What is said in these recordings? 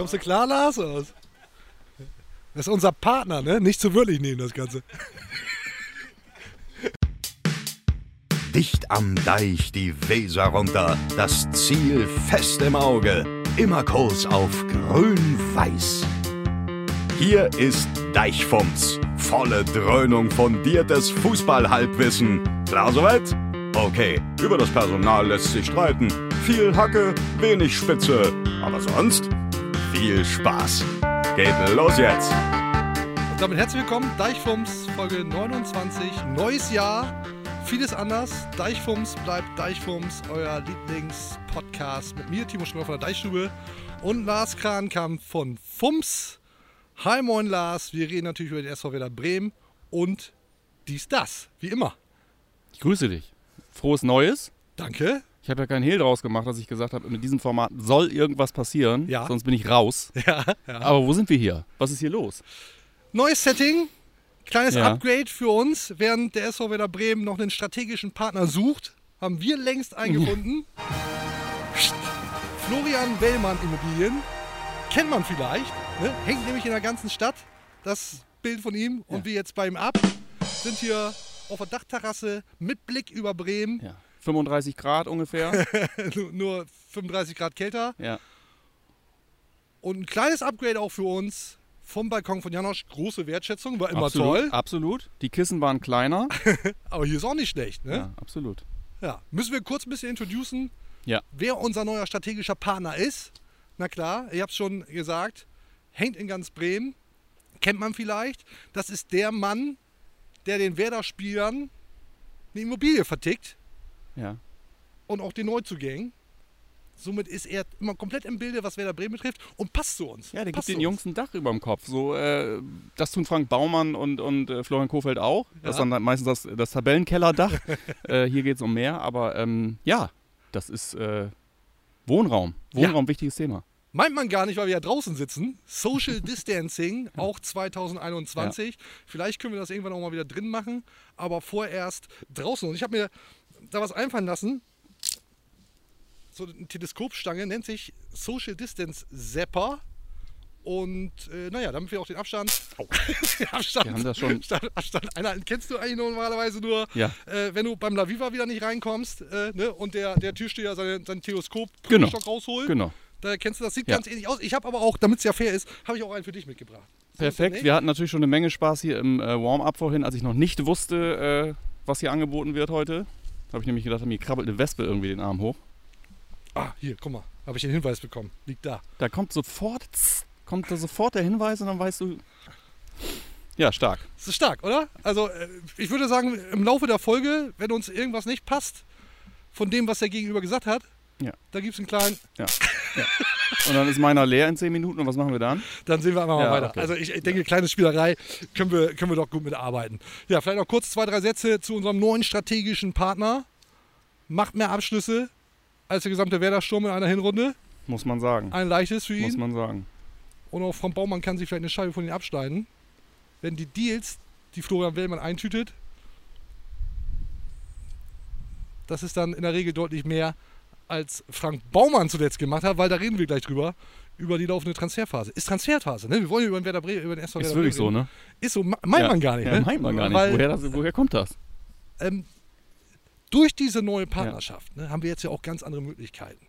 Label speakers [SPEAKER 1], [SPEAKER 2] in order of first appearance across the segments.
[SPEAKER 1] Kommst du klar, Lars? Das ist unser Partner, ne? Nicht zu wörtlich nehmen, das Ganze.
[SPEAKER 2] Dicht am Deich die Weser runter, das Ziel fest im Auge, immer Kurs auf grün-weiß. Hier ist Deichfumms, volle Dröhnung fundiertes Fußballhalbwissen. Klar soweit? Okay, über das Personal lässt sich streiten. Viel Hacke, wenig Spitze, aber sonst viel Spaß. Geht los jetzt!
[SPEAKER 1] Und damit herzlich willkommen, Deichfums, Folge 29, neues Jahr, vieles anders. Deichfums bleibt Deichfums, euer Lieblingspodcast mit mir, Timo Schmidt von der Deichstube und Lars Krankamp von Fums. Hi, moin Lars, wir reden natürlich über den SV Werder Bremen und dies, das, wie immer.
[SPEAKER 3] Ich grüße dich. Frohes Neues.
[SPEAKER 1] Danke.
[SPEAKER 3] Ich habe ja keinen Hehl draus gemacht, dass ich gesagt habe, mit diesem Format soll irgendwas passieren,
[SPEAKER 1] Ja.
[SPEAKER 3] sonst bin ich raus.
[SPEAKER 1] Ja, ja.
[SPEAKER 3] Aber wo sind wir hier? Was ist hier los?
[SPEAKER 1] Neues Setting, kleines. Upgrade für uns. Während der SV Werder Bremen noch einen strategischen Partner sucht, haben wir längst eingefunden. Florian Wellmann Immobilien. Kennt man vielleicht. Ne? Hängt nämlich in der ganzen Stadt. Das Bild von ihm. Und wir jetzt bei ihm ab. Sind hier auf der Dachterrasse mit Blick über Bremen.
[SPEAKER 3] Ja. 35 Grad ungefähr.
[SPEAKER 1] Nur- Nur 35 Grad kälter.
[SPEAKER 3] ja.
[SPEAKER 1] Und ein kleines Upgrade auch für uns. Vom Balkon von Janosch. Große Wertschätzung. War immer
[SPEAKER 3] absolut,
[SPEAKER 1] toll.
[SPEAKER 3] Absolut. Die Kissen waren kleiner.
[SPEAKER 1] Aber hier ist auch nicht schlecht. Ne?
[SPEAKER 3] Ja, absolut.
[SPEAKER 1] Ja, müssen wir kurz ein bisschen introducen,
[SPEAKER 3] Ja.
[SPEAKER 1] wer unser neuer strategischer Partner ist. Na klar, ich habe es schon gesagt, hängt in ganz Bremen, kennt man vielleicht. Das ist der Mann, der den Werder-Spielern eine Immobilie vertickt
[SPEAKER 3] Ja.
[SPEAKER 1] und auch den Neuzugängen. Somit ist er immer komplett im Bilde, was Werder Bremen betrifft und passt zu uns.
[SPEAKER 3] Ja, der gibt
[SPEAKER 1] passt
[SPEAKER 3] den
[SPEAKER 1] zu
[SPEAKER 3] Jungs ein Dach über dem Kopf. So, äh, das tun Frank Baumann und, und äh, Florian Kofeld auch. Das
[SPEAKER 1] Ja.
[SPEAKER 3] ist dann meistens das, das Tabellenkellerdach. äh, hier geht es um mehr, aber ähm, ja, das ist äh, Wohnraum. Wohnraum, wichtiges Thema.
[SPEAKER 1] Meint man gar nicht, weil wir ja draußen sitzen. Social Distancing, auch 2021. Vielleicht können wir das irgendwann auch mal wieder drin machen, aber vorerst draußen. Und ich habe mir da was einfallen lassen. So eine Teleskopstange nennt sich Social Distance Zapper. Und äh, naja, damit wir auch den Abstand. den Abstand,
[SPEAKER 3] Wir haben das schon-
[SPEAKER 1] Abstand, Abstand einhalten. Kennst du eigentlich normalerweise nur,
[SPEAKER 3] Ja.
[SPEAKER 1] äh, wenn du beim Laviva wieder nicht reinkommst äh, ne, und der, der Türsteher seine, sein Teleskop
[SPEAKER 3] Genau.
[SPEAKER 1] rausholt.
[SPEAKER 3] Genau.
[SPEAKER 1] Da kennst du, das sieht
[SPEAKER 3] Ja.
[SPEAKER 1] ganz ähnlich aus. Ich habe aber auch, damit es ja fair ist, habe ich auch einen für dich mitgebracht.
[SPEAKER 3] Perfekt. Wir hatten natürlich schon eine Menge Spaß hier im äh, Warm-up vorhin, als ich noch nicht wusste, äh, was hier angeboten wird heute. Da habe ich nämlich gedacht, mir krabbelt eine Wespe irgendwie den Arm hoch.
[SPEAKER 1] Ah, hier, guck mal. Habe ich den Hinweis bekommen. Liegt da.
[SPEAKER 3] Da kommt sofort, tss, kommt da sofort der Hinweis und dann weißt du. Ja, stark.
[SPEAKER 1] Das ist stark, oder? Also, äh, ich würde sagen, im Laufe der Folge, wenn uns irgendwas nicht passt von dem, was der Gegenüber gesagt hat,
[SPEAKER 3] Ja.
[SPEAKER 1] da gibt es einen kleinen,
[SPEAKER 3] Ja. ja. Und dann ist meiner leer in 10 Minuten und was machen wir dann?
[SPEAKER 1] dann sehen wir einfach mal
[SPEAKER 3] Ja,
[SPEAKER 1] weiter.
[SPEAKER 3] okay.
[SPEAKER 1] Also, ich, ich denke, kleine Spielerei können wir, können wir doch gut mitarbeiten. Ja, vielleicht noch kurz zwei, drei Sätze zu unserem neuen strategischen Partner. Macht mehr Abschlüsse als der gesamte Werder-Sturm in einer Hinrunde.
[SPEAKER 3] Muss man sagen.
[SPEAKER 1] Ein leichtes für ihn.
[SPEAKER 3] Muss man sagen.
[SPEAKER 1] Und auch Frank Baumann kann sich vielleicht eine Scheibe von ihnen abschneiden. Wenn die Deals, die Florian Wellmann eintütet, das ist dann in der Regel deutlich mehr, als Frank Baumann zuletzt gemacht hat, weil da reden wir gleich drüber, über die laufende Transferphase. Ist Transferphase, ne? Wir wollen über den, Werder Bre über den SV
[SPEAKER 3] Ist
[SPEAKER 1] Werder
[SPEAKER 3] wirklich so,
[SPEAKER 1] Bremen
[SPEAKER 3] ne?
[SPEAKER 1] reden. Ist so, me- meint
[SPEAKER 3] ja.
[SPEAKER 1] man gar nicht,
[SPEAKER 3] Ja,
[SPEAKER 1] ne?
[SPEAKER 3] meint man gar nicht.
[SPEAKER 1] Weil,
[SPEAKER 3] woher, das, woher kommt das?
[SPEAKER 1] ähm, durch diese neue Partnerschaft ne, haben wir jetzt ja auch ganz andere Möglichkeiten.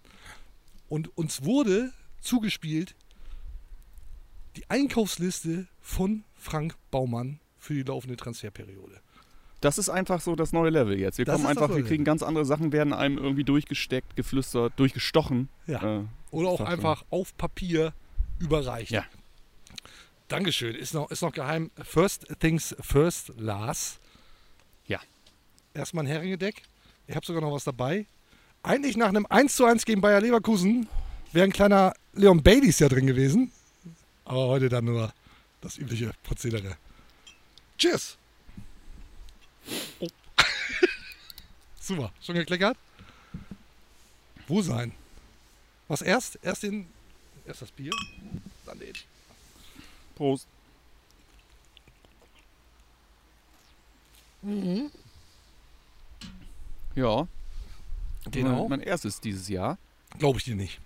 [SPEAKER 1] Und uns wurde zugespielt die Einkaufsliste von Frank Baumann für die laufende Transferperiode.
[SPEAKER 3] Das ist einfach so das neue Level jetzt. Wir
[SPEAKER 1] Das
[SPEAKER 3] kommen einfach, wir kriegen ganz andere Sachen, werden einem irgendwie durchgesteckt, geflüstert, durchgestochen.
[SPEAKER 1] Ja.
[SPEAKER 3] Äh,
[SPEAKER 1] Oder auch
[SPEAKER 3] Sag schon.
[SPEAKER 1] einfach auf Papier überreicht.
[SPEAKER 3] Ja.
[SPEAKER 1] Dankeschön. Ist noch, ist noch geheim. First things first, Lars.
[SPEAKER 3] Ja.
[SPEAKER 1] Erstmal ein Heringedeck. Ich habe sogar noch was dabei. Eigentlich nach einem 1 zu 1 gegen Bayer Leverkusen wäre ein kleiner Leon Baileys ja drin gewesen. Aber heute dann nur das übliche Prozedere. Cheers! Oh. Super, schon gekleckert? Wo sein? Was erst? Erst den. Erst das Bier, dann den.
[SPEAKER 3] Prost. Ja.
[SPEAKER 1] Den
[SPEAKER 3] mein,
[SPEAKER 1] auch?
[SPEAKER 3] Mein erstes dieses Jahr.
[SPEAKER 1] Glaube ich dir nicht.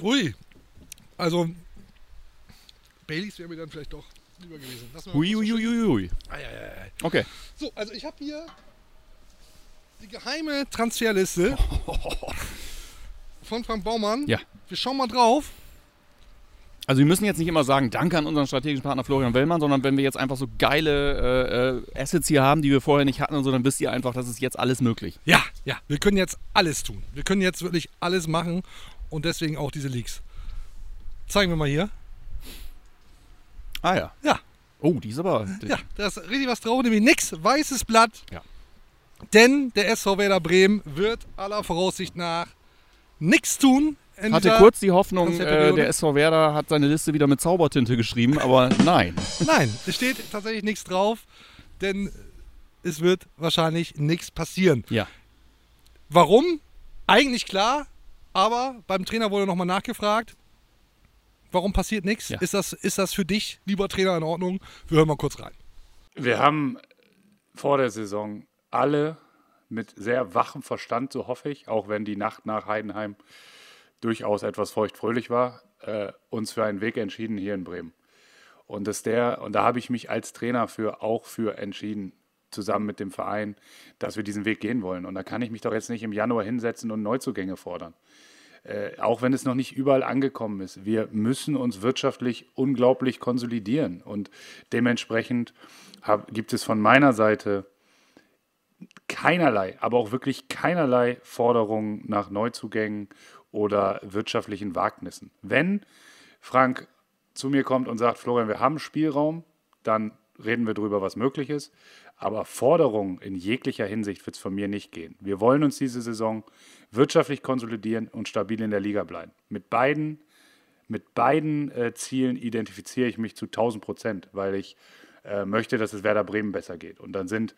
[SPEAKER 1] Ui. Also, Baileys wäre mir dann vielleicht doch lieber gewesen. Ei.
[SPEAKER 3] Okay.
[SPEAKER 1] So, also ich habe hier die geheime Transferliste von Frank Baumann.
[SPEAKER 3] Ja.
[SPEAKER 1] Wir schauen mal drauf.
[SPEAKER 3] Also wir müssen jetzt nicht immer sagen, danke an unseren strategischen Partner Florian Wellmann, sondern wenn wir jetzt einfach so geile äh, äh, Assets hier haben, die wir vorher nicht hatten und so, dann wisst ihr einfach, das ist jetzt alles möglich.
[SPEAKER 1] Ja, ja, wir können jetzt alles tun. Wir können jetzt wirklich alles machen und deswegen auch diese Leaks. Zeigen wir mal hier.
[SPEAKER 3] Ah ja.
[SPEAKER 1] Ja,
[SPEAKER 3] Oh, die ist aber...
[SPEAKER 1] ja, da ist richtig was drauf, nämlich nix, weißes Blatt.
[SPEAKER 3] Ja.
[SPEAKER 1] Denn der SV Werder Bremen wird aller Voraussicht nach nichts tun.
[SPEAKER 3] Hatte kurz die Hoffnung, äh, der SV Werder hat seine Liste wieder mit Zaubertinte geschrieben, aber nein.
[SPEAKER 1] Nein, es steht tatsächlich nichts drauf, denn es wird wahrscheinlich nichts passieren.
[SPEAKER 3] Ja.
[SPEAKER 1] Warum? Eigentlich klar, aber beim Trainer wurde nochmal nachgefragt. Warum passiert nichts?
[SPEAKER 3] Ja.
[SPEAKER 1] Ist, das, ist das für dich, lieber Trainer, in Ordnung? Wir hören mal kurz rein.
[SPEAKER 4] Wir haben vor der Saison alle mit sehr wachem Verstand, so hoffe ich, auch wenn die Nacht nach Heidenheim durchaus etwas feuchtfröhlich war, äh, uns für einen Weg entschieden hier in Bremen. Und, das der, und da habe ich mich als Trainer für, auch für entschieden, zusammen mit dem Verein, dass wir diesen Weg gehen wollen. Und da kann ich mich doch jetzt nicht im Januar hinsetzen und Neuzugänge fordern. Äh, auch wenn es noch nicht überall angekommen ist. Wir müssen uns wirtschaftlich unglaublich konsolidieren. Und dementsprechend hab, gibt es von meiner Seite keinerlei, aber auch wirklich keinerlei Forderungen nach Neuzugängen oder wirtschaftlichen Wagnissen. Wenn Frank zu mir kommt und sagt, Florian, wir haben Spielraum, dann reden wir darüber, was möglich ist. Aber Forderungen in jeglicher Hinsicht wird es von mir nicht gehen. Wir wollen uns diese Saison wirtschaftlich konsolidieren und stabil in der Liga bleiben. Mit beiden, mit beiden äh, Zielen identifiziere ich mich zu 1000 Prozent, weil ich äh, möchte, dass es Werder Bremen besser geht. Und dann sind,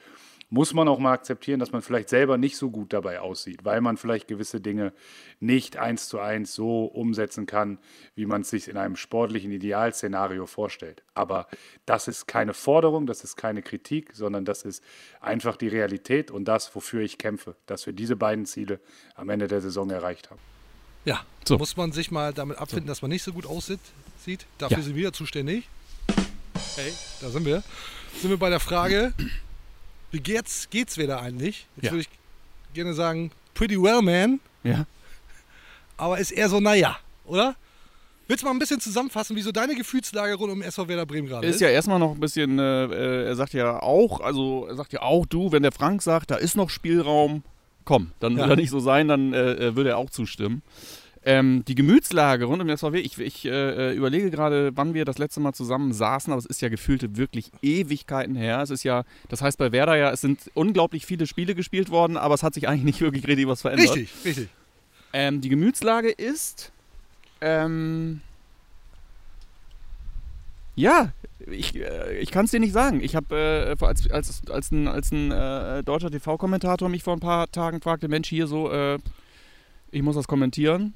[SPEAKER 4] muss man auch mal akzeptieren, dass man vielleicht selber nicht so gut dabei aussieht, weil man vielleicht gewisse Dinge nicht eins zu eins so umsetzen kann, wie man es sich in einem sportlichen Idealszenario vorstellt. Aber das ist keine Forderung, das ist keine Kritik, sondern das ist einfach die Realität und das, wofür ich kämpfe, dass wir diese beiden Ziele am Ende der Saison erreicht haben.
[SPEAKER 1] Ja,
[SPEAKER 3] So.
[SPEAKER 1] muss man sich mal damit abfinden, dass man nicht so gut aussieht. Sieht. Dafür
[SPEAKER 3] Ja.
[SPEAKER 1] sind wir zuständig. Hey, da sind wir. Sind wir bei der Frage, wie geht's, geht's wieder eigentlich? Jetzt
[SPEAKER 3] Ja.
[SPEAKER 1] würde ich gerne sagen, pretty well, man.
[SPEAKER 3] Ja.
[SPEAKER 1] Aber ist eher so, naja, oder? Willst du mal ein bisschen zusammenfassen, wie so deine Gefühlslage rund um SV Werder Bremen gerade ist?
[SPEAKER 3] Ist ja erstmal noch ein bisschen, äh, äh, er sagt ja auch, also er sagt ja auch, du, wenn der Frank sagt, da ist noch Spielraum, komm, dann
[SPEAKER 1] Ja.
[SPEAKER 3] will er nicht so sein, dann äh, äh, würde er auch zustimmen. Ähm, die Gemütslage rund um den SVW, ich, ich äh, überlege gerade, wann wir das letzte Mal zusammen saßen, aber es ist ja gefühlte wirklich Ewigkeiten her. Es ist ja, das heißt bei Werder ja, es sind unglaublich viele Spiele gespielt worden, aber es hat sich eigentlich nicht wirklich richtig was verändert.
[SPEAKER 1] Richtig, richtig.
[SPEAKER 3] Ähm, die Gemütslage ist. Ähm, ja, ich, äh, ich kann es dir nicht sagen. Ich habe, äh, als, als, als ein, als ein äh, deutscher TV-Kommentator mich vor ein paar Tagen fragte: Mensch, hier so, äh, ich muss das kommentieren.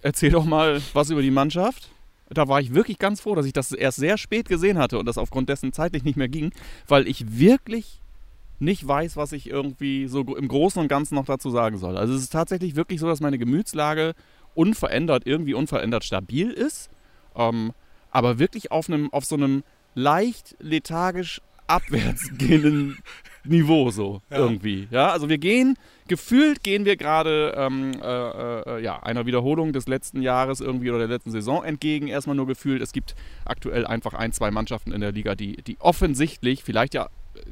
[SPEAKER 3] Erzähl doch mal was über die Mannschaft. Da war ich wirklich ganz froh, dass ich das erst sehr spät gesehen hatte und das aufgrund dessen zeitlich nicht mehr ging, weil ich wirklich nicht weiß, was ich irgendwie so im Großen und Ganzen noch dazu sagen soll. Also es ist tatsächlich wirklich so, dass meine Gemütslage unverändert, irgendwie unverändert stabil ist, ähm, aber wirklich auf, einem, auf so einem leicht lethargisch abwärts gehenden Niveau so
[SPEAKER 1] Ja.
[SPEAKER 3] irgendwie. Ja, also wir gehen, gefühlt gehen wir gerade ähm, äh, äh, ja, einer Wiederholung des letzten Jahres irgendwie oder der letzten Saison entgegen. Erstmal nur gefühlt, es gibt aktuell einfach ein, zwei Mannschaften in der Liga, die, die offensichtlich, vielleicht ja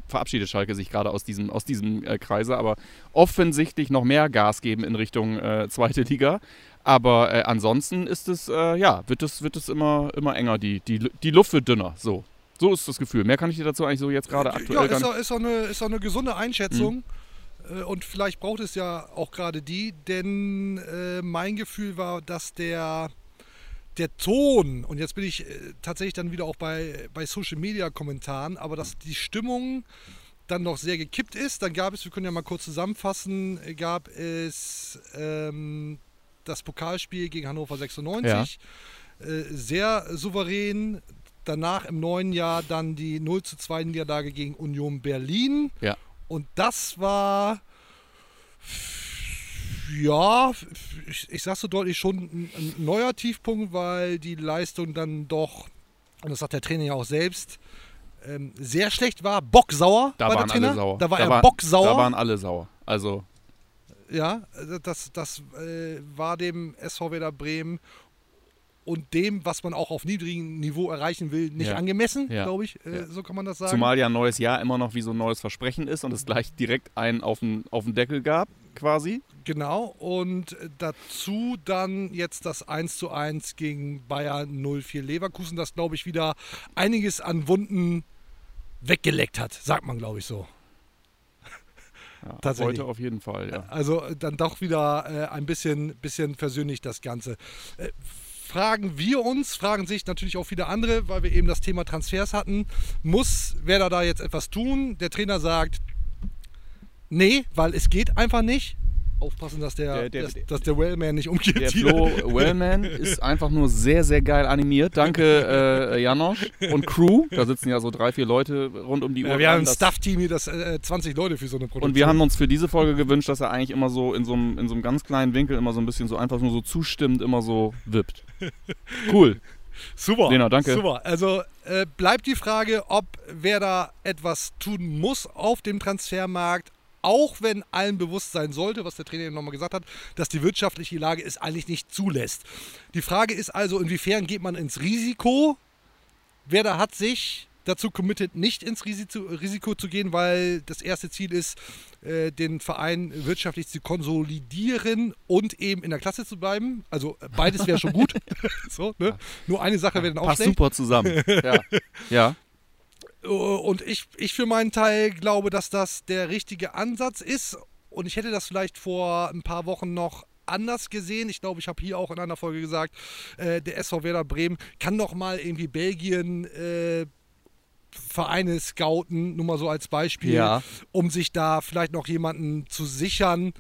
[SPEAKER 3] verabschiedet Schalke sich gerade aus diesem, aus diesem äh, Kreise, aber offensichtlich noch mehr Gas geben in Richtung äh, zweite Liga. Aber äh, ansonsten ist es, äh, ja, wird es, wird es immer, immer enger, die, die, die Luft wird dünner. So. So ist das Gefühl. Mehr kann ich dir dazu eigentlich so jetzt gerade aktuell
[SPEAKER 1] ja, ist ist, eine, ist doch eine gesunde Einschätzung.
[SPEAKER 3] Mhm.
[SPEAKER 1] Äh, Und vielleicht braucht es ja auch gerade die, denn äh, mein Gefühl war, dass der, der Ton, und jetzt bin ich äh, tatsächlich dann wieder auch bei, bei Social Media Kommentaren, aber dass die Stimmung dann noch sehr gekippt ist. Dann gab es, wir können ja mal kurz zusammenfassen, äh, gab es ähm, das Pokalspiel gegen Hannover 96. Äh, sehr souverän. Danach im neuen Jahr dann die 0 zu 2 Niederlage gegen Union Berlin.
[SPEAKER 3] Ja.
[SPEAKER 1] Und das war Ja, ich, ich sag so deutlich schon ein, ein neuer Tiefpunkt, weil die Leistung dann doch, und das sagt der Trainer ja auch selbst, ähm, sehr schlecht war. Bocksauer
[SPEAKER 3] Da
[SPEAKER 1] war
[SPEAKER 3] waren
[SPEAKER 1] der Trainer.
[SPEAKER 3] alle sauer.
[SPEAKER 1] Da war
[SPEAKER 3] da
[SPEAKER 1] er
[SPEAKER 3] war-
[SPEAKER 1] bocksauer.
[SPEAKER 3] Da waren alle sauer. Also,
[SPEAKER 1] Ja, das, das äh, war dem SV Werder Bremen und dem, was man auch auf niedrigem Niveau erreichen will, nicht
[SPEAKER 3] Ja.
[SPEAKER 1] angemessen,
[SPEAKER 3] Ja.
[SPEAKER 1] glaube ich. Äh,
[SPEAKER 3] Ja.
[SPEAKER 1] So kann man das sagen.
[SPEAKER 3] zumal ja ein neues Jahr immer noch wie so ein neues Versprechen ist und es gleich direkt einen auf den, auf den Deckel gab, quasi.
[SPEAKER 1] Genau. Und dazu dann jetzt das 1 zu 1 gegen Bayern 04 Leverkusen, das, glaube ich, wieder einiges an Wunden weggeleckt hat, sagt man, glaube ich, so.
[SPEAKER 3] Ja,
[SPEAKER 1] Tatsächlich.
[SPEAKER 3] Heute auf jeden Fall, ja.
[SPEAKER 1] Also dann doch wieder äh, ein bisschen, bisschen versöhnlich das Ganze. Äh, fragen wir uns, fragen sich natürlich auch viele andere, weil wir eben das Thema Transfers hatten. Muss Werder da jetzt etwas tun? Der Trainer sagt, nee, weil es geht einfach nicht. Aufpassen, dass der,
[SPEAKER 3] Der- der-
[SPEAKER 1] dass, dass der Wellman nicht umgeht.
[SPEAKER 3] Der
[SPEAKER 1] hier.
[SPEAKER 3] Flo Wellman ist einfach nur sehr, sehr geil animiert. Danke, äh, Janosch und Crew. Da sitzen ja so drei, vier Leute rund um die Uhr.
[SPEAKER 1] Ja, wir haben ein Staff-Team hier, das äh, 20 Leute für so eine Produktion.
[SPEAKER 3] Und wir haben uns für diese Folge gewünscht, dass er eigentlich immer so in so einem, in so einem ganz kleinen Winkel immer so ein bisschen so einfach nur so zustimmt, immer so wippt. Cool.
[SPEAKER 1] Super.
[SPEAKER 3] Lena, danke.
[SPEAKER 1] Super. Also äh, bleibt die Frage, ob wer da etwas tun muss auf dem Transfermarkt, auch wenn allen bewusst sein sollte, was der Trainer eben nochmal gesagt hat, dass die wirtschaftliche Lage es eigentlich nicht zulässt. Die Frage ist also, inwiefern geht man ins Risiko? Wer da hat sich dazu committed, nicht ins Risiko, zu gehen, weil das erste Ziel ist, äh, den Verein wirtschaftlich zu konsolidieren und eben in der Klasse zu bleiben. Also beides wäre schon gut. so, ne? Nur eine Sache wäre dann auch
[SPEAKER 3] Passt
[SPEAKER 1] schlecht.
[SPEAKER 3] super zusammen. Ja. ja.
[SPEAKER 1] Äh, Und ich, ich für meinen Teil glaube, dass das der richtige Ansatz ist. Und ich hätte das vielleicht vor ein paar Wochen noch anders gesehen. Ich glaube, ich habe hier auch in einer Folge gesagt, äh, der SV Werder Bremen kann doch mal irgendwie Belgien äh, Vereine scouten, nur mal so als Beispiel,
[SPEAKER 3] Ja.
[SPEAKER 1] um sich da vielleicht noch jemanden zu sichern,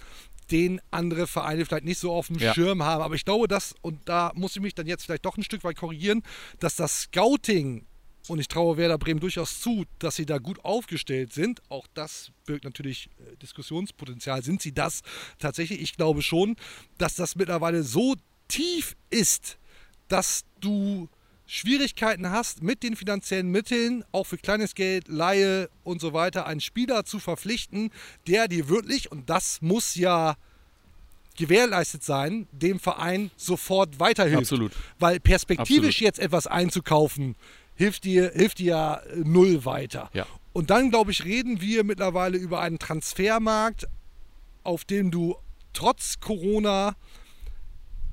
[SPEAKER 1] den andere Vereine vielleicht nicht so auf dem
[SPEAKER 3] Ja.
[SPEAKER 1] Schirm haben. Aber ich glaube, dass, und da muss ich mich dann jetzt vielleicht doch ein Stück weit korrigieren, dass das Scouting, und ich traue Werder Bremen durchaus zu, dass sie da gut aufgestellt sind. Auch das birgt natürlich äh, Diskussionspotenzial. Sind sie das tatsächlich? Ich glaube schon, dass das mittlerweile so tief ist, dass du Schwierigkeiten hast, mit den finanziellen Mitteln, auch für kleines Geld, Laie und so weiter, einen Spieler zu verpflichten, der dir wirklich, und das muss ja gewährleistet sein, dem Verein sofort weiterhilft.
[SPEAKER 3] Absolut.
[SPEAKER 1] Weil perspektivisch
[SPEAKER 3] Absolut.
[SPEAKER 1] jetzt etwas einzukaufen, hilft dir, hilft dir ja äh, null weiter.
[SPEAKER 3] Ja.
[SPEAKER 1] Und dann, glaube ich, reden wir mittlerweile über einen Transfermarkt, auf dem du trotz Corona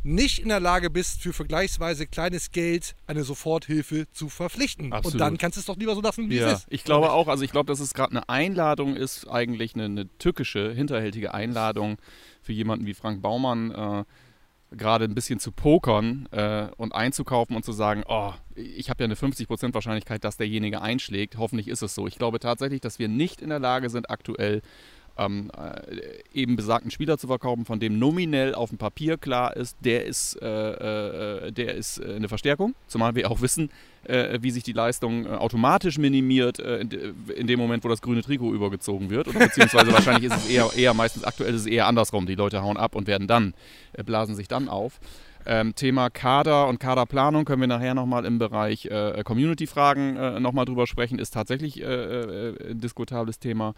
[SPEAKER 1] nicht in der Lage bist, für vergleichsweise kleines Geld eine Soforthilfe zu verpflichten.
[SPEAKER 3] Absolut.
[SPEAKER 1] Und dann kannst du es doch lieber so lassen, wie
[SPEAKER 3] Ja,
[SPEAKER 1] es ist.
[SPEAKER 3] ich glaube auch, also ich glaube, dass es gerade eine Einladung ist, eigentlich eine, eine tückische, hinterhältige Einladung für jemanden wie Frank Baumann, äh, gerade ein bisschen zu pokern äh, und einzukaufen und zu sagen, oh, ich habe ja eine 50% Wahrscheinlichkeit, dass derjenige einschlägt. Hoffentlich ist es so. Ich glaube tatsächlich, dass wir nicht in der Lage sind, aktuell ähm, äh, eben besagten Spieler zu verkaufen, von dem nominell auf dem Papier klar ist, der ist, äh, äh, der ist äh, eine Verstärkung, zumal wir auch wissen, äh, wie sich die Leistung äh, automatisch minimiert äh, in, in dem Moment, wo das grüne Trikot übergezogen wird. Oder beziehungsweise wahrscheinlich ist es eher, eher meistens aktuell ist es eher andersrum. Die Leute hauen ab und werden dann, blasen sich dann auf. Ähm, Thema Kader und Kaderplanung können wir nachher nochmal im Bereich äh, Community-Fragen äh, nochmal drüber sprechen, ist tatsächlich äh, äh, ein diskutables Thema.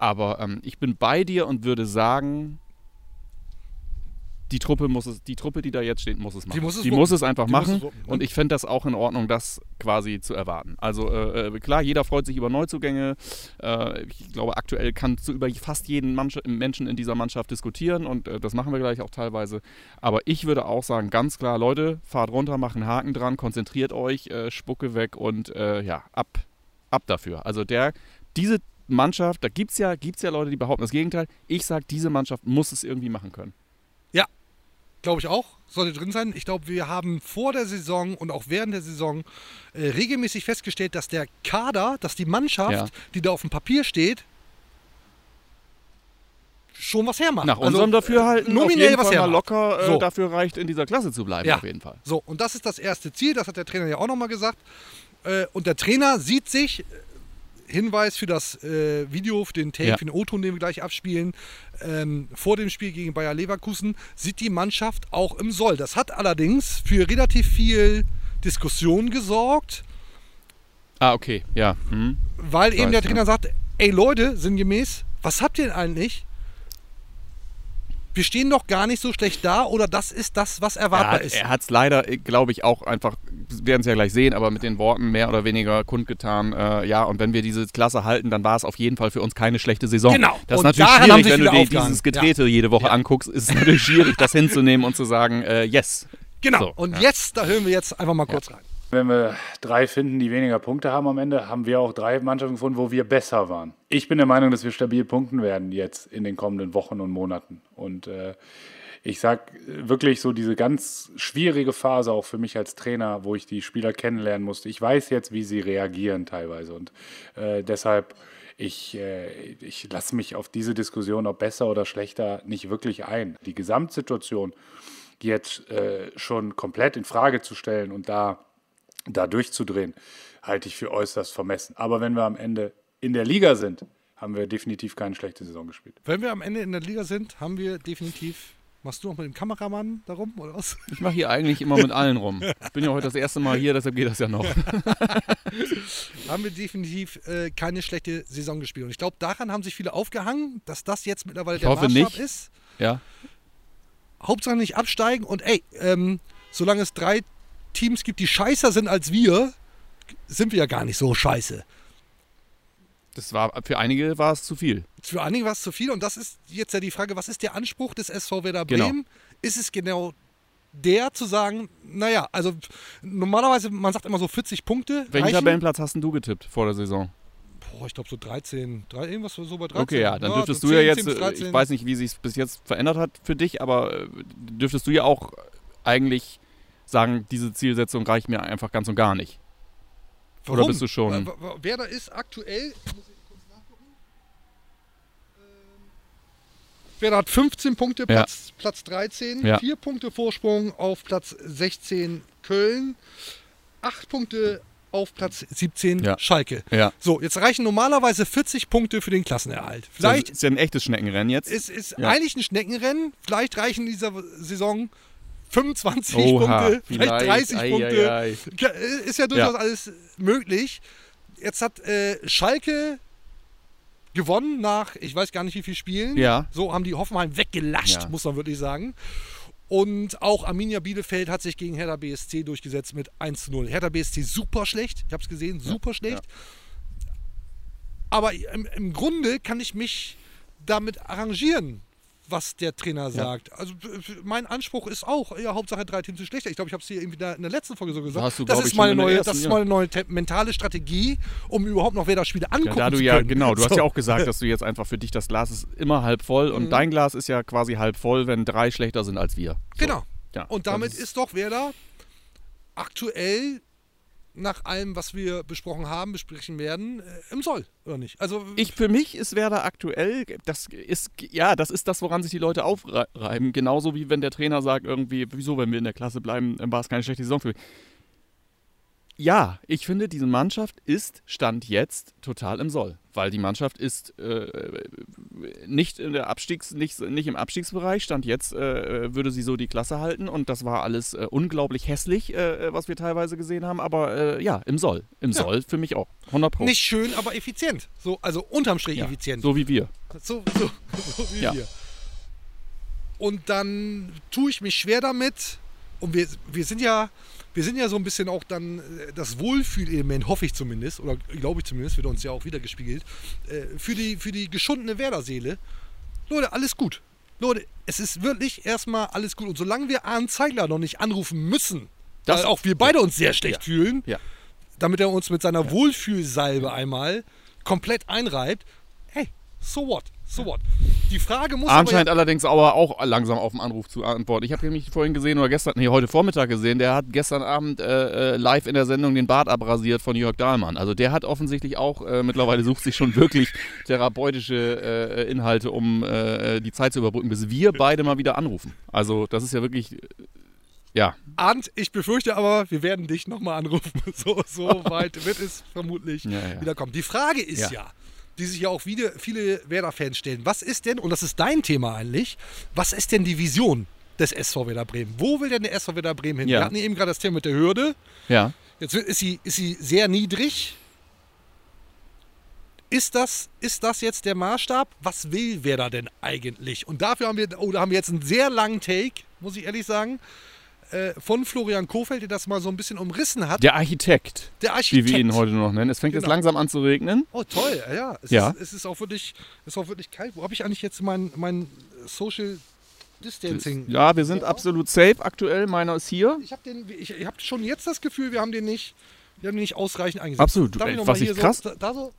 [SPEAKER 3] Aber ähm, ich bin bei dir und würde sagen, die Truppe muss es, die Truppe, die da jetzt steht, muss es machen.
[SPEAKER 1] Die muss es
[SPEAKER 3] die muss es einfach
[SPEAKER 1] Die
[SPEAKER 3] machen.
[SPEAKER 1] es ne?
[SPEAKER 3] und ich fände das auch in Ordnung, das quasi zu erwarten. Also äh, äh, klar, jeder freut sich über Neuzugänge. Äh, ich glaube, aktuell kannst du über fast jeden Mannschaft, Menschen in dieser Mannschaft diskutieren und äh, das machen wir gleich auch teilweise. Aber ich würde auch sagen, ganz klar, Leute, fahrt runter, macht einen Haken dran, konzentriert euch, äh, Spucke weg und äh, ja, ab, ab dafür. Also der, diese Mannschaft, da gibt es ja, gibt's ja Leute, die behaupten das Gegenteil. Ich sage, diese Mannschaft muss es irgendwie machen können.
[SPEAKER 1] Glaube ich auch, sollte drin sein. Ich glaube, wir haben vor der Saison und auch während der Saison äh, regelmäßig festgestellt, dass der Kader, dass die Mannschaft,
[SPEAKER 3] Ja.
[SPEAKER 1] die da auf dem Papier steht, schon was hermacht.
[SPEAKER 3] Nach
[SPEAKER 1] Also,
[SPEAKER 3] unserem Dafürhalten
[SPEAKER 1] äh, nominell was
[SPEAKER 3] Fall locker äh,
[SPEAKER 1] So.
[SPEAKER 3] dafür reicht, in dieser Klasse zu bleiben,
[SPEAKER 1] Ja.
[SPEAKER 3] auf jeden Fall.
[SPEAKER 1] So, und das ist das erste Ziel, das hat der Trainer ja auch nochmal gesagt. Äh, und der Trainer sieht sich Hinweis für das äh, Video, für den Take,
[SPEAKER 3] Ja.
[SPEAKER 1] für den O-Ton, den wir gleich abspielen. Ähm, vor dem Spiel gegen Bayer Leverkusen sieht die Mannschaft auch im Soll. Das hat allerdings für relativ viel Diskussion gesorgt,
[SPEAKER 3] Ah, okay, ja. Mhm.
[SPEAKER 1] weil eben
[SPEAKER 3] weiß,
[SPEAKER 1] der
[SPEAKER 3] ja.
[SPEAKER 1] Trainer sagt, ey Leute, sinngemäß, was habt ihr denn eigentlich? Wir stehen doch gar nicht so schlecht da oder das ist das, was
[SPEAKER 3] Er
[SPEAKER 1] erwartbar
[SPEAKER 3] hat
[SPEAKER 1] ist.
[SPEAKER 3] er hat's leider, glaube ich, auch einfach, wir werden es ja gleich sehen, aber mit den Worten mehr oder weniger kundgetan. Äh, ja, und wenn wir diese Klasse halten, dann war es auf jeden Fall für uns keine schlechte Saison.
[SPEAKER 1] Genau.
[SPEAKER 3] Das ist
[SPEAKER 1] Und
[SPEAKER 3] natürlich schwierig, wenn du dir dieses Gedrehte jede Woche anguckst, ist es natürlich schwierig, das hinzunehmen und zu sagen, äh, yes.
[SPEAKER 1] genau.
[SPEAKER 3] So,
[SPEAKER 1] und
[SPEAKER 3] ja.
[SPEAKER 1] jetzt, da hören wir jetzt einfach mal kurz rein.
[SPEAKER 4] Wenn wir drei finden, die weniger Punkte haben am Ende, haben wir auch drei Mannschaften gefunden, wo wir besser waren. Ich bin der Meinung, dass wir stabil punkten werden jetzt in den kommenden Wochen und Monaten. Und äh, ich sag wirklich so diese ganz schwierige Phase auch für mich als Trainer, wo ich die Spieler kennenlernen musste. Ich weiß jetzt, wie sie reagieren teilweise. Und äh, deshalb, ich, äh, ich lasse mich auf diese Diskussion, ob besser oder schlechter, nicht wirklich ein. Die Gesamtsituation jetzt äh, schon komplett in Frage zu stellen und da da durchzudrehen, halte ich für äußerst vermessen. Aber wenn wir am Ende in der Liga sind, haben wir definitiv keine schlechte Saison gespielt.
[SPEAKER 1] Wenn wir am Ende in der Liga sind, haben wir definitiv. Machst du noch mit dem Kameramann darum oder was?
[SPEAKER 3] Ich mache hier eigentlich immer mit allen rum. Ich bin ja heute das erste Mal hier, deshalb geht das ja noch.
[SPEAKER 1] haben wir definitiv äh, keine schlechte Saison gespielt. Und ich glaube, daran haben sich viele aufgehangen, dass das jetzt mittlerweile
[SPEAKER 3] Ich
[SPEAKER 1] der
[SPEAKER 3] hoffe
[SPEAKER 1] Maßstab
[SPEAKER 3] nicht.
[SPEAKER 1] ist.
[SPEAKER 3] Ja,
[SPEAKER 1] Hauptsache nicht absteigen und ey, ähm, solange es drei Teams gibt, die scheißer sind als wir, sind wir ja gar nicht so scheiße.
[SPEAKER 3] das war, für einige war es zu viel.
[SPEAKER 1] Für einige war es zu viel und das ist jetzt ja die Frage, was ist der Anspruch des SV Werder
[SPEAKER 3] Genau.
[SPEAKER 1] Bremen? Ist es genau der zu sagen, naja, also normalerweise, man sagt immer so 40 Punkte.
[SPEAKER 3] Welchen
[SPEAKER 1] reichen.
[SPEAKER 3] Tabellenplatz hast denn du getippt vor der Saison?
[SPEAKER 1] Boah, ich glaube so 13, drei, irgendwas so bei 13.
[SPEAKER 3] Okay, ja, dann dürftest
[SPEAKER 1] so
[SPEAKER 3] du ja
[SPEAKER 1] 10,
[SPEAKER 3] jetzt,
[SPEAKER 1] 10 bis
[SPEAKER 3] äh,
[SPEAKER 1] 13.
[SPEAKER 3] ich weiß nicht, wie sich bis jetzt verändert hat für dich, aber äh, dürftest du ja auch eigentlich sagen, diese Zielsetzung reicht mir einfach ganz und gar nicht. oder
[SPEAKER 1] Warum?
[SPEAKER 3] bist du schon-
[SPEAKER 1] wa- Werder ist aktuell. Ähm, Werder hat 15 Punkte,
[SPEAKER 3] Ja.
[SPEAKER 1] Platz, Platz 13,
[SPEAKER 3] Ja.
[SPEAKER 1] 4 Punkte Vorsprung auf Platz 16 Köln, 8 Punkte auf Platz 17
[SPEAKER 3] Ja.
[SPEAKER 1] Schalke.
[SPEAKER 3] Ja.
[SPEAKER 1] So, jetzt reichen normalerweise 40 Punkte für den Klassenerhalt.
[SPEAKER 3] Das
[SPEAKER 1] Vielleicht
[SPEAKER 3] ist ja ein echtes Schneckenrennen jetzt.
[SPEAKER 1] ist, ist
[SPEAKER 3] Ja.
[SPEAKER 1] eigentlich ein Schneckenrennen, vielleicht reichen in dieser Saison 25
[SPEAKER 3] Oha,
[SPEAKER 1] Punkte, vielleicht 30
[SPEAKER 3] Ei,
[SPEAKER 1] Punkte.
[SPEAKER 3] ei, ei.
[SPEAKER 1] Ja, Ist ja durchaus
[SPEAKER 3] Ja.
[SPEAKER 1] alles möglich. Jetzt hat äh, Schalke gewonnen nach, ich weiß gar nicht wie viel Spielen.
[SPEAKER 3] Ja.
[SPEAKER 1] So haben die Hoffenheim weggelascht,
[SPEAKER 3] Ja.
[SPEAKER 1] muss man wirklich sagen. Und auch Arminia Bielefeld hat sich gegen Hertha BSC durchgesetzt mit 1 zu 0. Hertha BSC super schlecht, ich habe es gesehen, super schlecht. Aber im, im Grunde kann ich mich damit arrangieren, was der Trainer sagt. Also f- mein Anspruch ist auch, ja, Hauptsache drei Teams sind schlechter. Ich glaube, ich habe es hier irgendwie in der letzten Folge so gesagt.
[SPEAKER 3] Hast du,
[SPEAKER 1] das ist meine neue,
[SPEAKER 3] ersten,
[SPEAKER 1] das ist
[SPEAKER 3] ja.
[SPEAKER 1] meine neue mentale Strategie, um überhaupt noch Werder-Spiele angucken
[SPEAKER 3] Ja, da du
[SPEAKER 1] zu
[SPEAKER 3] ja,
[SPEAKER 1] können.
[SPEAKER 3] genau, du hast
[SPEAKER 1] So.
[SPEAKER 3] ja auch gesagt, dass du jetzt einfach für dich das Glas ist immer halb voll und dein Glas ist ja quasi halb voll, wenn drei schlechter sind als wir. So.
[SPEAKER 1] Genau.
[SPEAKER 3] Ja,
[SPEAKER 1] Und damit ist doch Werder aktuell nach allem, was wir besprochen haben, besprechen werden, äh, im Soll, oder nicht? Also
[SPEAKER 3] Ich für mich ist Werder aktuell, das ist ja, das ist das, woran sich die Leute aufreiben. Genauso wie wenn der Trainer sagt irgendwie, wieso, wenn wir in der Klasse bleiben, dann war es keine schlechte Saison für mich. Ja, ich finde, diese Mannschaft ist Stand jetzt total im Soll, weil die Mannschaft ist äh, nicht, in der Abstiegs, nicht, nicht im Abstiegsbereich. Stand jetzt äh, würde sie so die Klasse halten und das war alles äh, unglaublich hässlich, äh, was wir teilweise gesehen haben. Aber äh, ja, im Soll. Im
[SPEAKER 1] Ja.
[SPEAKER 3] Soll für mich auch. 100 Pro.
[SPEAKER 1] nicht schön, aber effizient. So, also unterm Strich
[SPEAKER 3] ja,
[SPEAKER 1] effizient.
[SPEAKER 3] So wie wir.
[SPEAKER 1] So, so, so wie
[SPEAKER 3] Ja.
[SPEAKER 1] wir. Und dann tue ich mich schwer damit. Und wir, wir sind ja, wir sind ja so ein bisschen auch dann äh, das Wohlfühlelement, hoffe ich zumindest, oder glaube ich zumindest, wird uns ja auch wieder gespiegelt, äh, für die, für die geschundene Werder-Seele. Leute, alles gut. Leute, es ist wirklich erstmal alles gut. Und solange wir Arne Zeigler noch nicht anrufen müssen,
[SPEAKER 3] Das-
[SPEAKER 1] weil auch wir beide uns sehr schlecht fühlen,
[SPEAKER 3] Ja.
[SPEAKER 1] damit er uns mit seiner Wohlfühlsalbe einmal komplett einreibt, hey, so what? So what? Die Frage muss aber
[SPEAKER 3] scheint allerdings aber auch langsam auf den Anruf zu antworten. Ich habe nämlich vorhin gesehen oder gestern, nee, heute Vormittag gesehen, der hat gestern Abend äh, äh, live in der Sendung den Bart abrasiert von Jörg Dahlmann. Also der hat offensichtlich auch, äh, mittlerweile sucht sich schon wirklich therapeutische äh, Inhalte, um äh, die Zeit zu überbrücken, bis wir beide mal wieder anrufen. Also das ist ja wirklich Ja,
[SPEAKER 1] Arndt, ich befürchte aber, wir werden dich nochmal anrufen. So, so weit wird es vermutlich
[SPEAKER 3] Ja, ja.
[SPEAKER 1] wieder kommen. Die Frage ist ja,
[SPEAKER 3] Ja.
[SPEAKER 1] Die sich ja auch wieder viele Werder-Fans stellen. Was ist denn, und das ist dein Thema eigentlich, was ist denn die Vision des SV Werder Bremen? Wo will denn der SV Werder Bremen hin?
[SPEAKER 3] Ja.
[SPEAKER 1] Wir hatten eben gerade das Thema mit der Hürde.
[SPEAKER 3] ja.
[SPEAKER 1] Jetzt ist sie, ist sie sehr niedrig. Ist das, ist das jetzt der Maßstab? Was will Werder denn eigentlich? Und dafür haben wir, oh, da haben wir jetzt einen sehr langen Take, muss ich ehrlich sagen, äh, von Florian Kofeld, der das mal so ein bisschen umrissen hat.
[SPEAKER 3] Der Architekt,
[SPEAKER 1] Der
[SPEAKER 3] wie
[SPEAKER 1] Architekt.
[SPEAKER 3] wir ihn heute noch nennen. Es fängt jetzt
[SPEAKER 1] Genau.
[SPEAKER 3] langsam an zu regnen.
[SPEAKER 1] Oh, toll, ja. Es,
[SPEAKER 3] Ja.
[SPEAKER 1] Ist, es ist auch wirklich, ist auch wirklich kalt. Wo habe ich eigentlich jetzt mein, mein Social Distancing?
[SPEAKER 3] Ja, wir sind
[SPEAKER 1] Ja.
[SPEAKER 3] absolut safe aktuell. Meiner ist hier.
[SPEAKER 1] Ich habe ich, ich hab schon jetzt das Gefühl, wir haben den nicht, wir haben den nicht ausreichend eingesetzt.
[SPEAKER 3] Absolut.
[SPEAKER 1] Darf
[SPEAKER 3] Ey,
[SPEAKER 1] noch
[SPEAKER 3] was ich krass-
[SPEAKER 1] So, da, da so?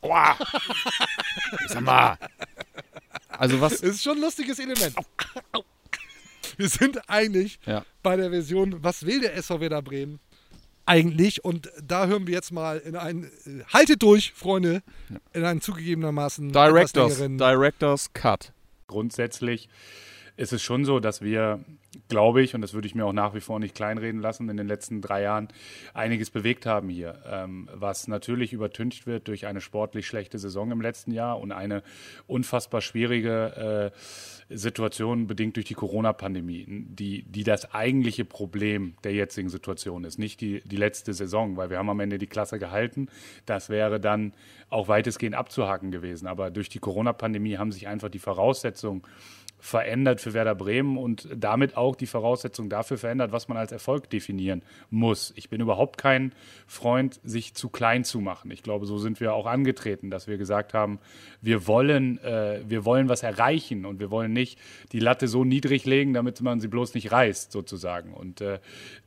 [SPEAKER 3] Boah. Sag mal. Also was?
[SPEAKER 1] Das ist schon ein lustiges Element. Wir sind eigentlich
[SPEAKER 3] Ja.
[SPEAKER 1] bei der Version, was will der SV Werder Bremen eigentlich? Und da hören wir jetzt mal in einen, äh, haltet durch, Freunde, in einen zugegebenermaßen
[SPEAKER 3] Directors, Directors Cut.
[SPEAKER 4] Grundsätzlich ist es schon so, dass wir, glaube ich, und das würde ich mir auch nach wie vor nicht kleinreden lassen, in den letzten drei Jahren einiges bewegt haben hier, ähm, was natürlich übertüncht wird durch eine sportlich schlechte Saison im letzten Jahr und eine unfassbar schwierige äh, Situation bedingt durch die Corona-Pandemie, die, die das eigentliche Problem der jetzigen Situation ist, nicht die, die letzte Saison, weil wir haben am Ende die Klasse gehalten. Das wäre dann auch weitestgehend abzuhaken gewesen. Aber durch die Corona-Pandemie haben sich einfach die Voraussetzungen verändert für Werder Bremen und damit auch die Voraussetzung dafür verändert, was man als Erfolg definieren muss. Ich bin überhaupt kein Freund, sich zu klein zu machen. Ich glaube, so sind wir auch angetreten, dass wir gesagt haben, wir wollen, äh, wir wollen was erreichen und wir wollen nicht die Latte so niedrig legen, damit man sie bloß nicht reißt, sozusagen. Und äh,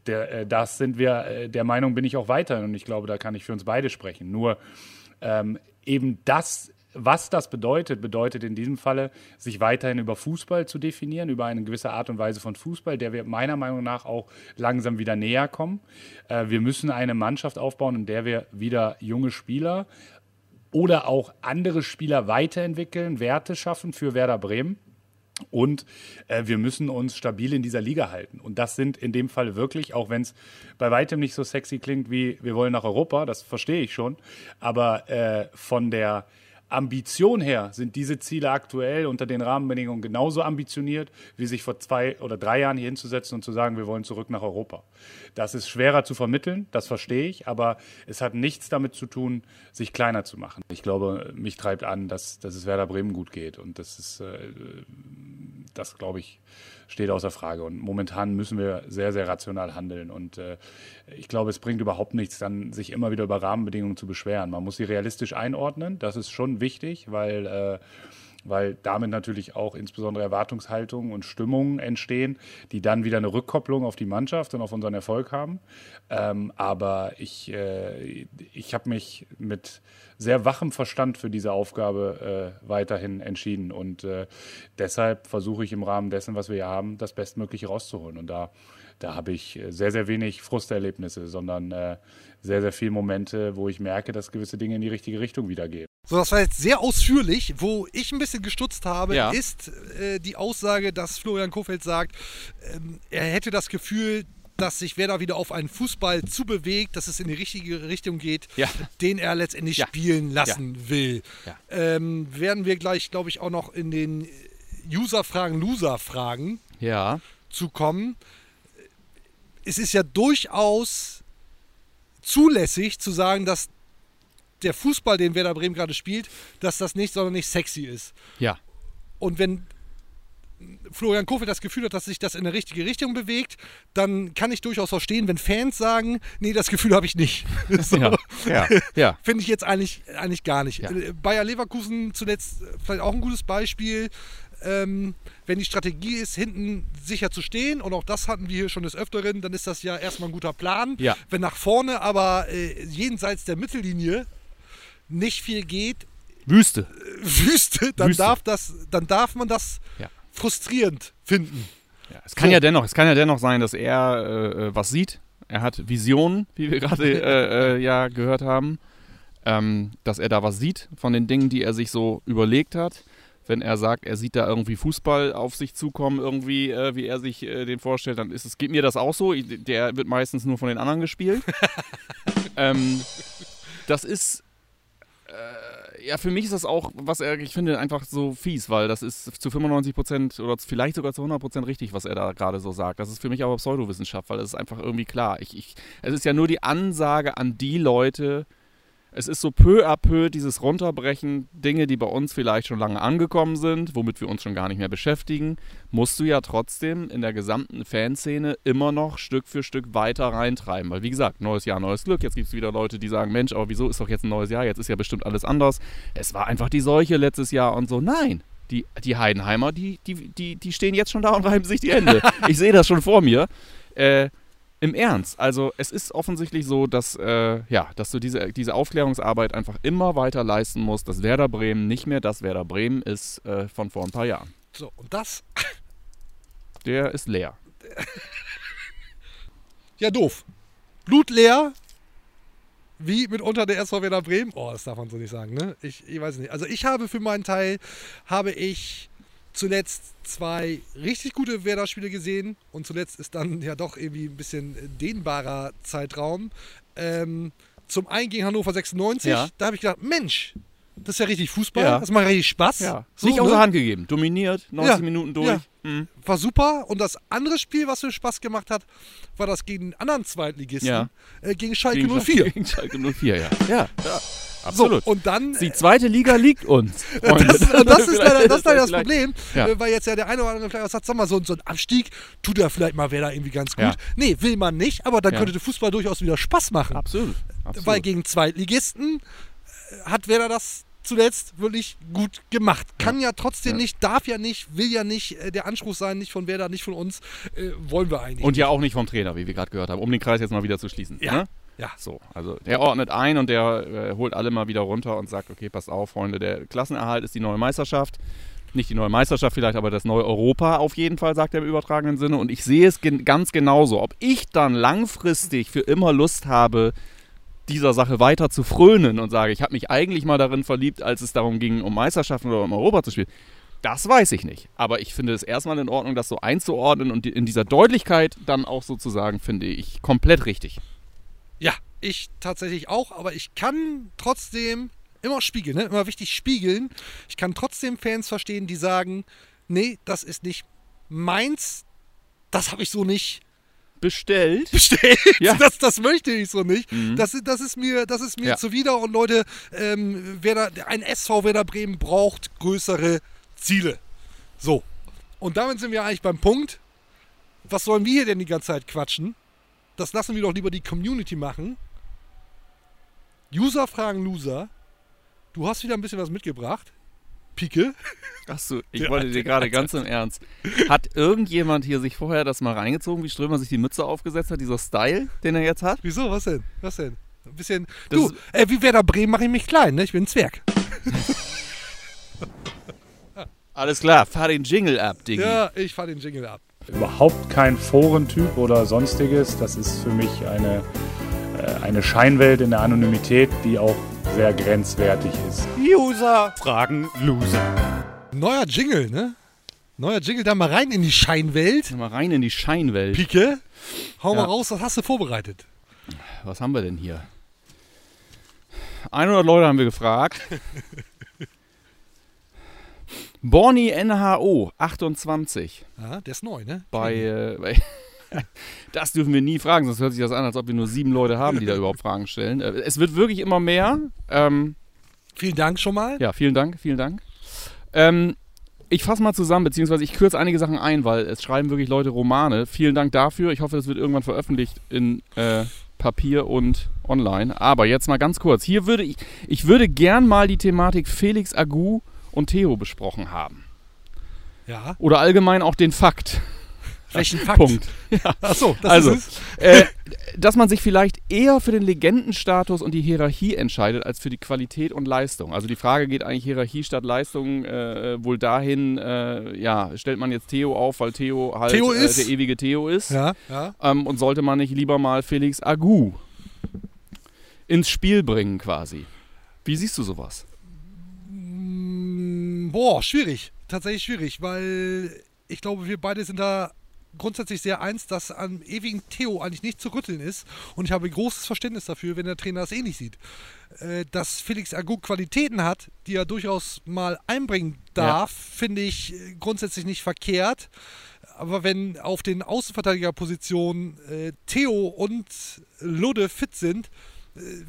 [SPEAKER 4] der, äh, das sind wir, äh, der Meinung bin ich auch weiter und ich glaube, da kann ich für uns beide sprechen. Nur ähm, eben das, was das bedeutet, bedeutet in diesem Falle, sich weiterhin über Fußball zu definieren, über eine gewisse Art und Weise von Fußball, der wir meiner Meinung nach auch langsam wieder näher kommen. Äh, wir müssen eine Mannschaft aufbauen, in der wir wieder junge Spieler oder auch andere Spieler weiterentwickeln, Werte schaffen für Werder Bremen. Und äh, wir müssen uns stabil in dieser Liga halten. Und das sind in dem Fall wirklich, auch wenn es bei weitem nicht so sexy klingt wie wir wollen nach Europa, das verstehe ich schon. Aber äh, von der Ambition her sind diese Ziele aktuell unter den Rahmenbedingungen genauso ambitioniert, wie sich vor zwei oder drei Jahren hier hinzusetzen und zu sagen, wir wollen zurück nach Europa. Das ist schwerer zu vermitteln, das verstehe ich, aber es hat nichts damit zu tun, sich kleiner zu machen. Ich glaube, mich treibt an, dass, dass es Werder Bremen gut geht und das ist äh, das, glaube ich, steht außer Frage. Und momentan müssen wir sehr, sehr rational handeln. Und äh, ich glaube, es bringt überhaupt nichts, dann sich immer wieder über Rahmenbedingungen zu beschweren. Man muss sie realistisch einordnen. Das ist schon wichtig, weil, äh, weil damit natürlich auch insbesondere Erwartungshaltungen und Stimmungen entstehen, die dann wieder eine Rückkopplung auf die Mannschaft und auf unseren Erfolg haben. Ähm, aber ich, äh, ich habe mich mit sehr wachem Verstand für diese Aufgabe äh, weiterhin entschieden. Und äh, deshalb versuche ich im Rahmen dessen, was wir hier haben, das Bestmögliche rauszuholen. Und da, da habe ich sehr, sehr wenig Frusterlebnisse, sondern äh, sehr, sehr viele Momente, wo ich merke, dass gewisse Dinge in die richtige Richtung wieder gehen.
[SPEAKER 1] So, das war jetzt sehr ausführlich. Wo ich ein bisschen gestutzt habe,
[SPEAKER 3] Ja.
[SPEAKER 1] ist äh, die Aussage, dass Florian Kofeld sagt, ähm, er hätte das Gefühl, dass sich Werder wieder auf einen Fußball zubewegt, dass es in die richtige Richtung geht,
[SPEAKER 3] Ja.
[SPEAKER 1] den er letztendlich
[SPEAKER 3] Ja.
[SPEAKER 1] spielen lassen will. Ähm, werden wir gleich, glaube ich, auch noch in den User-Fragen, Loser-Fragen zu kommen. Es ist ja durchaus zulässig zu sagen, dass der Fußball, den Werder Bremen gerade spielt, dass das nicht sonderlich sexy ist.
[SPEAKER 3] Ja.
[SPEAKER 1] Und wenn Florian Kofeld das Gefühl hat, dass sich das in eine richtige Richtung bewegt, dann kann ich durchaus verstehen, wenn Fans sagen, nee, das Gefühl habe ich nicht. so.
[SPEAKER 3] Ja. Ja. ja.
[SPEAKER 1] Finde ich jetzt eigentlich, eigentlich gar nicht.
[SPEAKER 3] Ja.
[SPEAKER 1] Bayer Leverkusen zuletzt äh, vielleicht auch ein gutes Beispiel. Ähm, wenn die Strategie ist, hinten sicher zu stehen, und auch das hatten wir hier schon des Öfteren, dann ist das ja erstmal ein guter Plan.
[SPEAKER 3] Ja.
[SPEAKER 1] Wenn nach vorne aber äh, jenseits der Mittellinie nicht viel geht,
[SPEAKER 3] Wüste.
[SPEAKER 1] Wüste, dann,
[SPEAKER 3] Wüste.
[SPEAKER 1] Darf, das, dann darf man das
[SPEAKER 3] Ja.
[SPEAKER 1] frustrierend finden.
[SPEAKER 3] Ja, es kann
[SPEAKER 1] So.
[SPEAKER 3] ja dennoch, es kann ja dennoch sein, dass er äh, äh, was sieht. Er hat Visionen, wie wir gerade äh, äh, ja gehört haben, ähm, dass er da was sieht von den Dingen, die er sich so überlegt hat. Wenn er sagt, er sieht da irgendwie Fußball auf sich zukommen, irgendwie, äh, wie er sich äh, den vorstellt, dann ist es, geht mir das auch so. Ich, der wird meistens nur von den anderen gespielt. ähm, das ist, äh, ja, für mich ist das auch, was er, ich finde, einfach so fies, weil das ist zu 95 Prozent oder vielleicht sogar zu 100 Prozent richtig, was er da gerade so sagt. Das ist für mich aber Pseudowissenschaft, weil es ist einfach irgendwie klar. Ich, ich, es ist ja nur die Ansage an die Leute, es ist so peu à peu dieses Runterbrechen, Dinge, die bei uns vielleicht schon lange angekommen sind, womit wir uns schon gar nicht mehr beschäftigen, musst du ja trotzdem in der gesamten Fanszene immer noch Stück für Stück weiter reintreiben. Weil wie gesagt, neues Jahr, neues Glück. Jetzt gibt es wieder Leute, die sagen, Mensch, aber wieso ist doch jetzt ein neues Jahr? Jetzt ist ja bestimmt alles anders. Es war einfach die Seuche letztes Jahr und so. Nein, die, die Heidenheimer, die, die, die, die stehen jetzt schon da und reiben sich die Hände. ich sehe das schon vor mir. Äh, im Ernst. Also es ist offensichtlich so, dass, äh, ja, dass du diese, diese Aufklärungsarbeit einfach immer weiter leisten musst, dass Werder Bremen nicht mehr das Werder Bremen ist äh, von vor ein paar Jahren.
[SPEAKER 1] So, und das,
[SPEAKER 3] Der ist leer.
[SPEAKER 1] ja doof. Blutleer, wie mitunter der SV Werder Bremen. Oh, das darf man so nicht sagen, ne? Ich, ich weiß nicht. Also ich habe für meinen Teil, habe ich zuletzt zwei richtig gute Werder-Spiele gesehen und zuletzt ist dann ja doch irgendwie ein bisschen dehnbarer Zeitraum. Ähm, zum einen gegen Hannover 96,
[SPEAKER 3] Ja.
[SPEAKER 1] da habe ich gedacht, Mensch, das ist ja richtig Fußball,
[SPEAKER 3] Ja.
[SPEAKER 1] das macht richtig Spaß. So,
[SPEAKER 3] nicht
[SPEAKER 1] ne?
[SPEAKER 3] außer Hand gegeben. Dominiert, 90
[SPEAKER 1] Ja,
[SPEAKER 3] Minuten durch.
[SPEAKER 1] ja.
[SPEAKER 3] Mhm.
[SPEAKER 1] War super. Und das andere Spiel, was mir Spaß gemacht hat, war das gegen den anderen Zweitligisten,
[SPEAKER 3] Ja.
[SPEAKER 1] äh, gegen Schalke
[SPEAKER 3] Gegen
[SPEAKER 1] 04.
[SPEAKER 3] Gegen Schalke 04, ja. Ja, ja
[SPEAKER 1] So,
[SPEAKER 3] absolut.
[SPEAKER 1] und dann
[SPEAKER 3] die zweite Liga liegt uns. Freunde.
[SPEAKER 1] Das, und das ist leider das, ist leider das Problem,
[SPEAKER 3] Ja.
[SPEAKER 1] äh, weil jetzt ja der eine oder andere vielleicht auch sagt, sag mal, so, so ein Abstieg tut ja vielleicht mal Werder irgendwie ganz gut.
[SPEAKER 3] Ja.
[SPEAKER 1] Nee, will man nicht, aber dann
[SPEAKER 3] Ja.
[SPEAKER 1] könnte der Fußball durchaus wieder Spaß machen.
[SPEAKER 3] Absolut. absolut.
[SPEAKER 1] Weil gegen Zweitligisten äh, hat Werder das zuletzt wirklich gut gemacht. Kann ja, trotzdem
[SPEAKER 3] Ja.
[SPEAKER 1] nicht, darf ja nicht, will ja nicht äh, der Anspruch sein, nicht von Werder, nicht von uns, äh, wollen wir eigentlich.
[SPEAKER 3] Und ja auch nicht vom Trainer, wie wir gerade gehört haben, um den Kreis jetzt mal wieder zu schließen.
[SPEAKER 1] Ja.
[SPEAKER 3] Ne?
[SPEAKER 1] Ja.
[SPEAKER 3] So, also der ordnet ein und der äh, holt alle mal wieder runter und sagt, okay, passt auf, Freunde, der Klassenerhalt ist die neue Meisterschaft. Nicht die neue Meisterschaft vielleicht, aber das neue Europa auf jeden Fall, sagt er im übertragenen Sinne. Und ich sehe es gen ganz genauso. Ob ich dann langfristig für immer Lust habe, dieser Sache weiter zu frönen und sage, ich habe mich eigentlich mal darin verliebt, als es darum ging, um Meisterschaften oder um Europa zu spielen. Das weiß ich nicht. Aber ich finde es erstmal in Ordnung, das so einzuordnen und in dieser Deutlichkeit dann auch sozusagen, finde ich, komplett richtig.
[SPEAKER 1] Ja, ich tatsächlich auch, aber ich kann trotzdem immer spiegeln, ne? immer wichtig spiegeln. Ich kann trotzdem Fans verstehen, die sagen, nee, das ist nicht meins, das habe ich so nicht
[SPEAKER 3] Bestellt.
[SPEAKER 1] bestellt,
[SPEAKER 3] Ja. Mhm.
[SPEAKER 1] das, das möchte ich so nicht. Das, ist- das ist mir, das ist mir
[SPEAKER 3] Ja.
[SPEAKER 1] zuwider und Leute, ähm, Werder, ein SV Werder Bremen braucht größere Ziele. So, und damit sind wir eigentlich beim Punkt, was sollen wir hier denn die ganze Zeit quatschen? Das lassen wir doch lieber die Community machen. User fragen Loser. Du hast wieder ein bisschen was mitgebracht. Pike.
[SPEAKER 3] Achso, ich
[SPEAKER 1] Ja,
[SPEAKER 3] wollte dir gerade ganz im Ernst. Hat irgendjemand hier sich vorher das mal reingezogen, wie Strömer sich die Mütze aufgesetzt hat, dieser Style, den er jetzt hat?
[SPEAKER 1] Wieso? Was denn? Was denn? Ein bisschen.
[SPEAKER 3] Das
[SPEAKER 1] du, äh, wie Werder Bremen mache ich mich klein, ne? Ich bin ein Zwerg.
[SPEAKER 3] Alles klar, fahr den Jingle ab, Diggi.
[SPEAKER 1] Ja, ich fahr den Jingle ab.
[SPEAKER 4] Überhaupt kein Forentyp oder sonstiges. Das ist für mich eine, äh, eine Scheinwelt in der Anonymität, die auch sehr grenzwertig ist.
[SPEAKER 2] User fragen Loser.
[SPEAKER 1] Neuer Jingle, ne? Neuer Jingle, da mal rein in die Scheinwelt.
[SPEAKER 3] Mal rein in die Scheinwelt.
[SPEAKER 1] Pike, hau
[SPEAKER 3] Ja.
[SPEAKER 1] mal raus, was hast du vorbereitet?
[SPEAKER 3] Was haben wir denn hier? 100 Leute haben wir gefragt. Borny NHO 28
[SPEAKER 1] Ja, der ist neu, ne?
[SPEAKER 3] bei, äh, bei Das dürfen wir nie fragen, sonst hört sich das an, als ob wir nur sieben Leute haben, die da überhaupt Fragen stellen. Äh, Es wird wirklich immer mehr. Ähm,
[SPEAKER 1] Vielen Dank schon mal.
[SPEAKER 3] ja, vielen Dank, vielen Dank. Ähm, ich fasse mal zusammen, beziehungsweise ich kürze einige Sachen ein, weil es schreiben wirklich Leute Romane. Vielen Dank dafür. Ich hoffe, es wird irgendwann veröffentlicht in äh, Papier und online. Aber jetzt mal ganz kurz. Hier würde ich, ich würde gern mal die Thematik Felix Agu und Theo besprochen haben.
[SPEAKER 1] Ja.
[SPEAKER 3] Oder allgemein auch den Fakt.
[SPEAKER 1] Welchen Fakt?
[SPEAKER 3] Punkt.
[SPEAKER 1] Achso, das
[SPEAKER 3] also,
[SPEAKER 1] ist es.
[SPEAKER 3] äh, dass man sich vielleicht eher für den Legendenstatus und die Hierarchie entscheidet, als für die Qualität und Leistung. Also die Frage geht eigentlich Hierarchie statt Leistung äh, wohl dahin, äh, ja, stellt man jetzt Theo auf, weil Theo halt
[SPEAKER 1] Theo
[SPEAKER 3] äh,
[SPEAKER 1] ist?
[SPEAKER 3] der ewige Theo ist.
[SPEAKER 1] Ja, ja.
[SPEAKER 3] Ähm, und sollte man nicht lieber mal Felix Agu ins Spiel bringen quasi. Wie siehst du sowas?
[SPEAKER 1] Boah, schwierig. Tatsächlich schwierig, weil ich glaube, wir beide sind da grundsätzlich sehr eins, dass am ewigen Theo eigentlich nicht zu rütteln ist. Und ich habe großes Verständnis dafür, wenn der Trainer das ähnlich sieht. Äh, dass Felix Agu Qualitäten hat, die er durchaus mal einbringen darf, finde ich grundsätzlich nicht verkehrt. Aber wenn auf den Außenverteidigerpositionen äh, Theo und Ludde fit sind,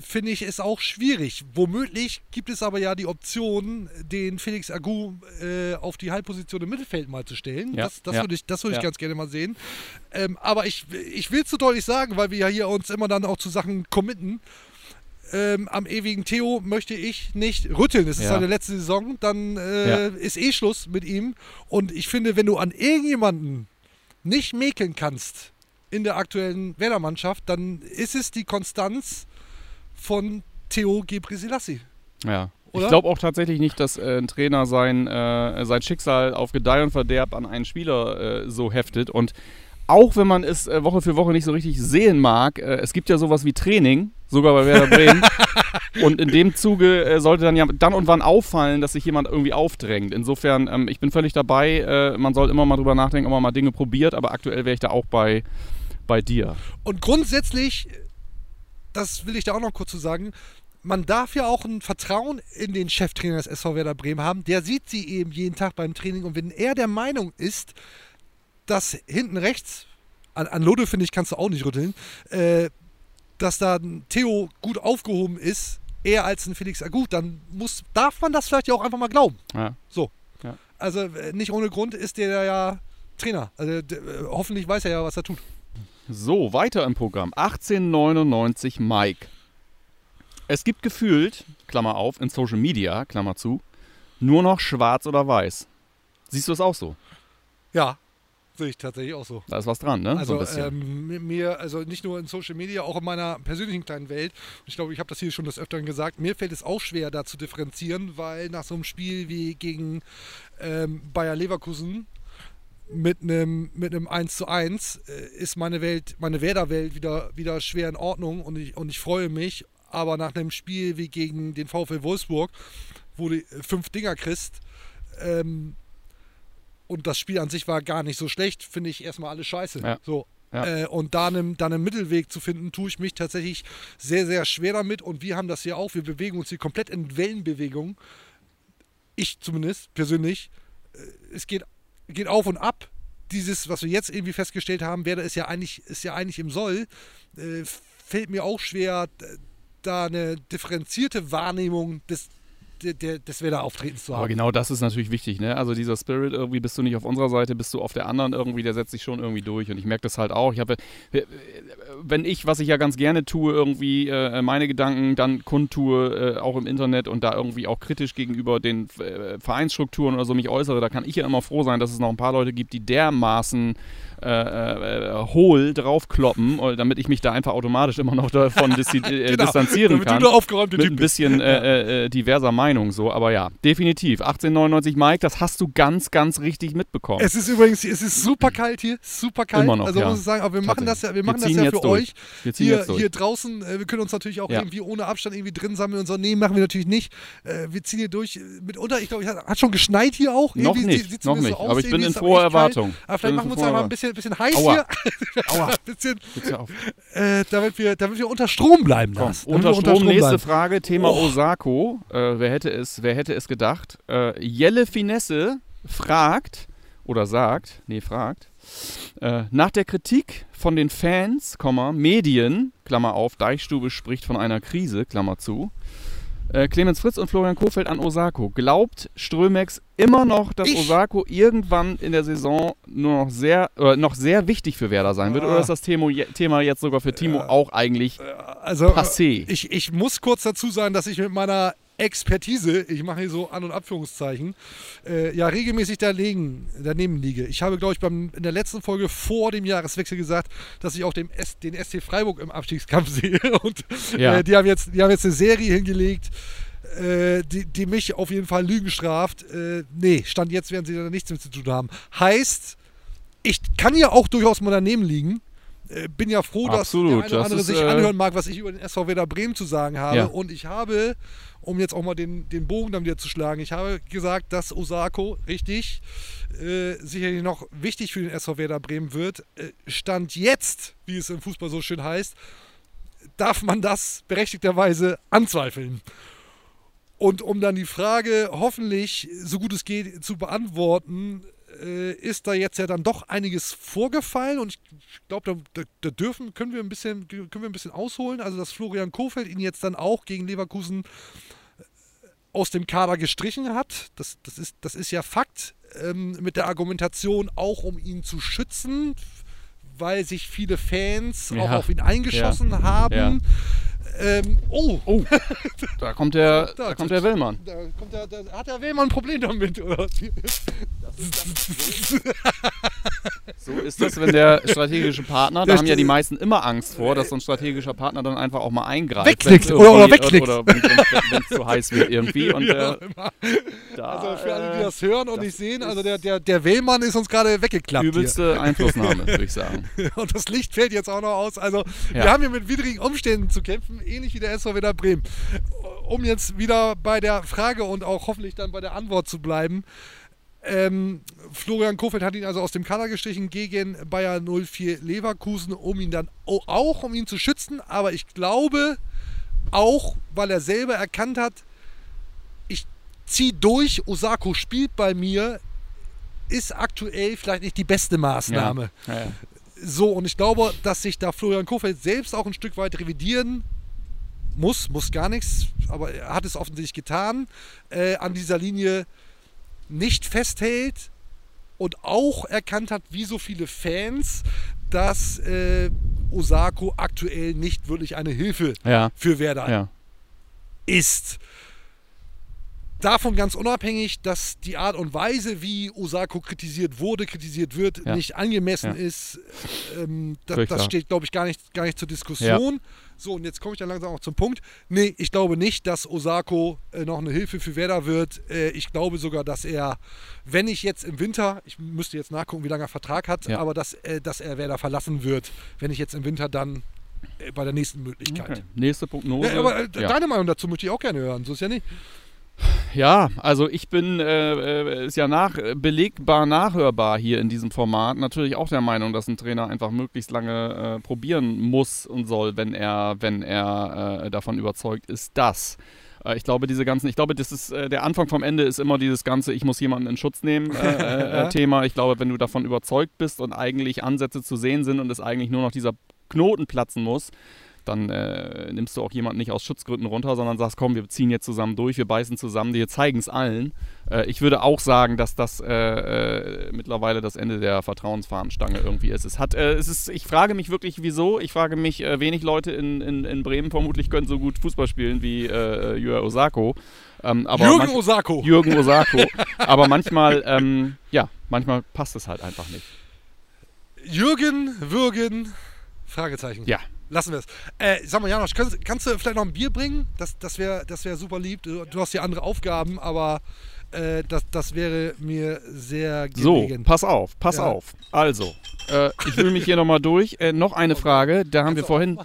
[SPEAKER 1] finde ich es auch schwierig. Womöglich gibt es aber ja die Option, den Felix Agu äh, auf die Halbposition im Mittelfeld mal zu stellen.
[SPEAKER 3] Ja,
[SPEAKER 1] Das, das
[SPEAKER 3] ja,
[SPEAKER 1] würde ich, das würde ich
[SPEAKER 3] ja.
[SPEAKER 1] ganz gerne mal sehen. Ähm, aber ich, ich will es so deutlich sagen, weil wir ja hier uns immer dann auch zu Sachen committen. Ähm, am ewigen Theo möchte ich nicht rütteln. Es ist seine letzte Saison, dann äh, ist eh Schluss mit ihm. Und ich finde, wenn du an irgendjemanden nicht mäkeln kannst in der aktuellen Werder-Mannschaft, dann ist es die Konstanz von Theo Gebrselassie.
[SPEAKER 3] Ja.
[SPEAKER 1] Oder?
[SPEAKER 3] Ich glaube auch tatsächlich nicht, dass äh, ein Trainer sein, äh, sein Schicksal auf Gedeih und Verderb an einen Spieler äh, so heftet. Und auch wenn man es äh, Woche für Woche nicht so richtig sehen mag, äh, es gibt ja sowas wie Training, sogar bei Werder Bremen. und in dem Zuge äh, sollte dann ja dann und wann auffallen, dass sich jemand irgendwie aufdrängt. Insofern, ähm, ich bin völlig dabei. Man soll immer mal drüber nachdenken, ob man mal Dinge probiert, aber aktuell wäre ich da auch bei, bei dir.
[SPEAKER 1] Und grundsätzlich, das will ich da auch noch kurz zu sagen, man darf ja auch ein Vertrauen in den Cheftrainer des SV Werder Bremen haben. Der sieht sie eben jeden Tag beim Training. Und wenn er der Meinung ist, dass hinten rechts, an, an Lode finde ich, kannst du auch nicht rütteln, äh, dass da ein Theo gut aufgehoben ist, eher als ein Felix Agut, dann muss, darf man das vielleicht ja auch einfach mal glauben.
[SPEAKER 3] Ja.
[SPEAKER 1] So.
[SPEAKER 3] Ja.
[SPEAKER 1] Also äh, nicht ohne Grund ist der ja Trainer. Also der, äh, hoffentlich weiß er ja, was er tut.
[SPEAKER 3] So, weiter im Programm. 1899 Mike. Es gibt gefühlt, Klammer auf, in Social Media, Klammer zu, nur noch schwarz oder weiß. Siehst du es auch so?
[SPEAKER 1] Ja, sehe ich tatsächlich auch so.
[SPEAKER 3] Da ist was dran, ne? so
[SPEAKER 1] Also
[SPEAKER 3] bisschen.
[SPEAKER 1] ähm, mi- mir, also nicht nur in Social Media, auch in meiner persönlichen kleinen Welt. Ich glaube, ich habe das hier schon des Öfteren gesagt. Mir fällt es auch schwer, da zu differenzieren, weil nach so einem Spiel wie gegen ähm, Bayer Leverkusen mit einem mit einem 1 zu 1 äh, ist meine Welt, meine Werder-Welt wieder, wieder schwer in Ordnung und ich, und ich freue mich. Aber nach einem Spiel wie gegen den VfL Wolfsburg, wo du äh, fünf Dinger kriegst, ähm, und das Spiel an sich war gar nicht so schlecht, finde ich erstmal alles scheiße.
[SPEAKER 3] Ja.
[SPEAKER 1] So.
[SPEAKER 3] Ja.
[SPEAKER 1] Äh, und da einen, da einen Mittelweg zu finden, tue ich mich tatsächlich sehr, sehr schwer damit. Und wir haben das ja auch. Wir bewegen uns hier komplett in Wellenbewegung. Ich zumindest, persönlich. Äh, Es geht, geht auf und ab. Dieses, was wir jetzt irgendwie festgestellt haben, Werder ist ja eigentlich, ist ja eigentlich im Soll. Äh, fällt mir auch schwer, da eine differenzierte Wahrnehmung des, des Werder-Auftretens zu
[SPEAKER 3] Aber
[SPEAKER 1] haben.
[SPEAKER 3] genau das ist natürlich wichtig, ne? Also dieser Spirit irgendwie, bist du nicht auf unserer Seite, bist du auf der anderen irgendwie, der setzt sich schon irgendwie durch. Und ich merke das halt auch. Ich habe, wenn ich, was ich ja ganz gerne tue, irgendwie äh, meine Gedanken dann kundtue, äh, auch im Internet und da irgendwie auch kritisch gegenüber den äh, Vereinsstrukturen oder so mich äußere, da kann ich ja immer froh sein, dass es noch ein paar Leute gibt, die dermaßen äh, äh, hohl draufkloppen, äh, damit ich mich da einfach automatisch immer noch davon äh,
[SPEAKER 1] Genau,
[SPEAKER 3] distanzieren kann
[SPEAKER 1] du aufgeräumte
[SPEAKER 3] mit ein bisschen äh, äh, diverser Meinung so, aber ja, definitiv. 1899 Mike, das hast du ganz, ganz richtig mitbekommen.
[SPEAKER 1] Es ist übrigens, es ist super kalt hier, super kalt.
[SPEAKER 3] Immer noch,
[SPEAKER 1] also
[SPEAKER 3] ja.
[SPEAKER 1] muss ich sagen, aber wir machen das ja, wir
[SPEAKER 3] Wir
[SPEAKER 1] machen das
[SPEAKER 3] ziehen
[SPEAKER 1] ja
[SPEAKER 3] jetzt
[SPEAKER 1] für
[SPEAKER 3] durch.
[SPEAKER 1] euch.
[SPEAKER 3] Wir ziehen
[SPEAKER 1] Hier,
[SPEAKER 3] jetzt durch.
[SPEAKER 1] hier draußen, äh, wir können uns natürlich auch
[SPEAKER 3] Ja.
[SPEAKER 1] irgendwie ohne Abstand irgendwie drin sammeln und so. Nee, machen wir natürlich nicht. Äh, wir ziehen hier durch. äh, Mitunter, ich glaube, hat hat schon geschneit hier auch.
[SPEAKER 3] Noch
[SPEAKER 1] Irgendwie
[SPEAKER 3] nicht, noch nicht.
[SPEAKER 1] so
[SPEAKER 3] Aber
[SPEAKER 1] aus.
[SPEAKER 3] ich bin in
[SPEAKER 1] aber
[SPEAKER 3] froher. Erwartung.
[SPEAKER 1] Aber vielleicht machen wir uns einfach ein bisschen, bisschen heiß
[SPEAKER 3] Aua.
[SPEAKER 1] hier.
[SPEAKER 3] Aua.
[SPEAKER 1] bisschen, äh, damit, wir, damit wir unter Strom bleiben. Damit wir
[SPEAKER 3] unter Strom, nächste
[SPEAKER 1] bleiben.
[SPEAKER 3] Frage, Thema
[SPEAKER 1] Oh.
[SPEAKER 3] Osako. Äh, wer, hätte es, wer hätte es gedacht? Äh, Jelle Finesse fragt, oder sagt, nee, fragt, äh, nach der Kritik von den Fans, Komma, Medien, Klammer auf, Deichstube spricht von einer Krise, Klammer zu, äh, Clemens Fritz und Florian Kofeld an Osako. Glaubt Strömex immer noch, dass
[SPEAKER 1] Ich-
[SPEAKER 3] Osako irgendwann in der Saison nur noch sehr, äh, noch sehr wichtig für Werder sein wird? Oder
[SPEAKER 1] Ah.
[SPEAKER 3] ist das Thema, Thema jetzt sogar für Timo auch eigentlich
[SPEAKER 1] Also,
[SPEAKER 3] passé?
[SPEAKER 1] Ich, ich muss kurz dazu sagen, dass ich mit meiner Expertise, ich mache hier so An- und Abführungszeichen, äh, ja regelmäßig daneben, daneben liege. Ich habe, glaube ich, beim, in der letzten Folge vor dem Jahreswechsel gesagt, dass ich auch den SC Freiburg im Abstiegskampf sehe. Und
[SPEAKER 3] Ja.
[SPEAKER 1] äh, die, haben jetzt, die haben jetzt eine Serie hingelegt, äh, die, die mich auf jeden Fall Lügen straft. Äh, nee, Stand jetzt werden sie da nichts mit zu tun haben. Heißt, ich kann ja auch durchaus mal daneben liegen. Äh, bin ja froh,
[SPEAKER 3] Absolut,
[SPEAKER 1] dass der eine oder andere
[SPEAKER 3] ist,
[SPEAKER 1] sich
[SPEAKER 3] äh,
[SPEAKER 1] anhören mag, was ich über den SV Werder Bremen zu sagen habe.
[SPEAKER 3] Ja.
[SPEAKER 1] Und ich habe, um jetzt auch mal den, den Bogen dann wieder zu schlagen, ich habe gesagt, dass Osako, richtig, äh, sicherlich noch wichtig für den SV Werder Bremen wird. Äh, Stand jetzt, wie es im Fußball so schön heißt, darf man das berechtigterweise anzweifeln. Und um dann die Frage hoffentlich so gut es geht zu beantworten, äh, ist da jetzt ja dann doch einiges vorgefallen und ich glaube, da, da, dürfen, können wir ein bisschen, können wir ein bisschen ausholen. Also dass Florian Kofeld ihn jetzt dann auch gegen Leverkusen äh, aus dem Kader gestrichen hat, das, das, ist, das ist ja Fakt, ähm, mit der Argumentation auch um ihn zu schützen, weil sich viele Fans auch
[SPEAKER 3] Ja.
[SPEAKER 1] auf ihn eingeschossen haben.
[SPEAKER 3] Ja.
[SPEAKER 1] Ähm, oh,
[SPEAKER 3] Oh, da kommt der,
[SPEAKER 1] Da-
[SPEAKER 3] da kommt der Willmann.
[SPEAKER 1] da, kommt der, da hat der Wehlmann ein Problem damit, oder?
[SPEAKER 3] So ist das, wenn der strategische Partner, da
[SPEAKER 1] Der
[SPEAKER 3] haben ja die meisten immer Angst vor, dass so ein strategischer Partner dann einfach auch mal eingreift.
[SPEAKER 1] Wegklickt oder- oder wegklickt.
[SPEAKER 3] Oder wenn es zu heiß wird irgendwie. Und äh, da,
[SPEAKER 1] Also für alle, die
[SPEAKER 3] äh,
[SPEAKER 1] das hören und
[SPEAKER 3] das
[SPEAKER 1] nicht sehen, also der, der, der Wehlmann ist uns gerade weggeklappt.
[SPEAKER 3] übelste Einflussnahme, würde ich sagen.
[SPEAKER 1] Hier. Und das Licht fällt jetzt auch noch aus. Also wir
[SPEAKER 3] Ja.
[SPEAKER 1] haben hier mit widrigen Umständen zu kämpfen, ähnlich wie der SV Werder Bremen. Um jetzt wieder bei der Frage und auch hoffentlich dann bei der Antwort zu bleiben. Ähm, Florian Kofeld hat ihn also aus dem Kader gestrichen gegen Bayer 04 Leverkusen, um ihn dann au- auch um ihn zu schützen. Aber ich glaube auch, weil er selber erkannt hat, ich ziehe durch, Osako spielt bei mir, ist aktuell vielleicht nicht die beste Maßnahme.
[SPEAKER 3] Ja, ja.
[SPEAKER 1] So, und ich glaube, dass sich da Florian Kofeld selbst auch ein Stück weit revidieren muss, muss gar nichts, aber er hat es offensichtlich getan, äh, an dieser Linie nicht festhält und auch erkannt hat, wie so viele Fans, dass äh, Osako aktuell nicht wirklich eine Hilfe
[SPEAKER 3] Ja,
[SPEAKER 1] für Werder
[SPEAKER 3] ja.
[SPEAKER 1] ist. Davon ganz unabhängig, dass die Art und Weise, wie Osako kritisiert wurde, kritisiert wird,
[SPEAKER 3] Ja.
[SPEAKER 1] nicht angemessen
[SPEAKER 3] Ja.
[SPEAKER 1] ist, ähm, das,
[SPEAKER 3] Völlig
[SPEAKER 1] das steht, glaube ich, gar nicht, gar nicht zur Diskussion. So, und jetzt komme ich dann langsam auch zum Punkt. Nee, ich glaube nicht, dass Osako äh, noch eine Hilfe für Werder wird. Äh, ich glaube sogar, dass er, wenn ich jetzt im Winter, ich müsste jetzt nachgucken, wie lange er Vertrag hat,
[SPEAKER 3] Ja.
[SPEAKER 1] aber dass, äh, dass er Werder verlassen wird, wenn ich jetzt im Winter dann äh, bei der nächsten Möglichkeit.
[SPEAKER 3] Okay. Nächste Prognose.
[SPEAKER 1] Ja, aber äh,
[SPEAKER 3] ja.
[SPEAKER 1] deine Meinung dazu möchte ich auch gerne hören. So ist ja nicht.
[SPEAKER 3] Ja, also ich bin, äh, äh, ist ja nach, belegbar nachhörbar hier in diesem Format, natürlich auch der Meinung, dass ein Trainer einfach möglichst lange äh, probieren muss und soll, wenn er, wenn er äh, davon überzeugt ist, dass. Äh, Ich glaube, diese ganzen, ich glaube, das ist äh, der Anfang vom Ende ist immer dieses ganze, ich muss jemanden in Schutz nehmen
[SPEAKER 1] Ja.
[SPEAKER 3] Thema. Ich glaube, wenn du davon überzeugt bist und eigentlich Ansätze zu sehen sind und es eigentlich nur noch dieser Knoten platzen muss, dann äh, nimmst du auch jemanden nicht aus Schutzgründen runter, sondern sagst, komm, wir ziehen jetzt zusammen durch, wir beißen zusammen, wir zeigen es allen. Äh, ich würde auch sagen, dass das äh, äh, mittlerweile das Ende der Vertrauensfahnenstange irgendwie ist. Es hat, äh, es ist. Ich frage mich wirklich, wieso. Ich frage mich, äh, wenig Leute in, in, in Bremen vermutlich können so gut Fußball spielen wie äh, Jürgen Osako. Ähm, aber
[SPEAKER 1] Jürgen Osako.
[SPEAKER 3] Jürgen Osako. aber manchmal, ähm, ja, manchmal passt es halt einfach nicht.
[SPEAKER 1] Jürgen Würgen. Fragezeichen.
[SPEAKER 3] Ja.
[SPEAKER 1] Lassen wir es. Äh, sag mal, Janosch, kannst, kannst du vielleicht noch ein Bier bringen? Das, das wäre das wär super lieb. Du, du hast ja andere Aufgaben, aber äh, das, das wäre mir sehr
[SPEAKER 3] So,
[SPEAKER 1] gelegen.
[SPEAKER 3] pass auf, pass
[SPEAKER 1] Ja.
[SPEAKER 3] auf. Also, äh, ich will mich hier nochmal durch. Äh, noch eine Frage, da haben wir vorhin,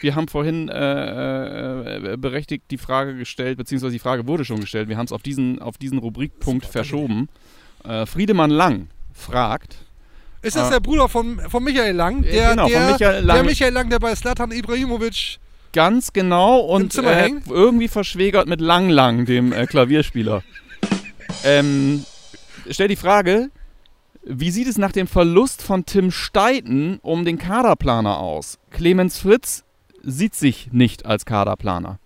[SPEAKER 3] wir haben vorhin äh, äh, berechtigt die Frage gestellt, beziehungsweise die Frage wurde schon gestellt. Wir haben es auf diesen, auf diesen Rubrikpunkt verschoben. Äh, Friedemann Lang fragt,
[SPEAKER 1] Ist das
[SPEAKER 3] Ah.
[SPEAKER 1] der Bruder von, von Michael Lang? Der,
[SPEAKER 3] genau, von
[SPEAKER 1] der,
[SPEAKER 3] Michael Lang.
[SPEAKER 1] Der Michael Lang, der bei Slatan Ibrahimovic.
[SPEAKER 3] ganz genau und äh, irgendwie verschwägert mit Lang Lang, dem äh, Klavierspieler. ähm, stell die Frage, wie sieht es nach dem Verlust von Tim Steiten um den Kaderplaner aus? Clemens Fritz sieht sich nicht als Kaderplaner.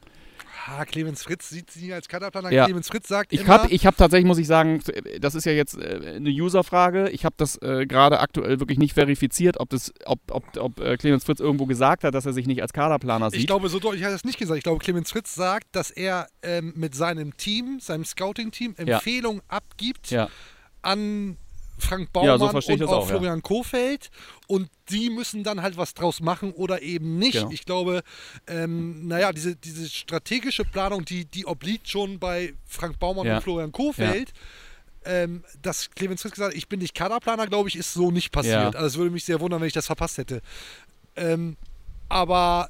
[SPEAKER 1] Ah, Clemens Fritz sieht sie als Kaderplaner.
[SPEAKER 3] Ja.
[SPEAKER 1] Clemens Fritz sagt
[SPEAKER 3] Ich habe ich hab tatsächlich, muss ich sagen, das ist ja jetzt äh, eine User-Frage. Ich habe das äh, gerade aktuell wirklich nicht verifiziert, ob, das, ob, ob, ob äh, Clemens Fritz irgendwo gesagt hat, dass er sich nicht als Kaderplaner sieht.
[SPEAKER 1] Ich glaube, so deutlich hat er es nicht gesagt. Ich glaube, Clemens Fritz sagt, dass er ähm, mit seinem Team, seinem Scouting-Team,
[SPEAKER 3] Ja.
[SPEAKER 1] Empfehlungen abgibt
[SPEAKER 3] ja.
[SPEAKER 1] an Frank
[SPEAKER 3] Ja,
[SPEAKER 1] Baumann
[SPEAKER 3] so verstehe ich
[SPEAKER 1] und auch,
[SPEAKER 3] auch, ja.
[SPEAKER 1] Florian Kofeld. Und die müssen dann halt was draus machen oder eben nicht.
[SPEAKER 3] Genau.
[SPEAKER 1] Ich glaube, ähm, naja, diese, diese strategische Planung, die, die obliegt schon bei Frank Baumann
[SPEAKER 3] Ja.
[SPEAKER 1] und Florian Kofeld. Ähm, dass Clemens Fritz gesagt hat, ich bin nicht Kaderplaner, glaube ich, ist so nicht passiert.
[SPEAKER 3] Ja.
[SPEAKER 1] Also es würde mich sehr wundern, wenn ich das verpasst hätte. Ähm, aber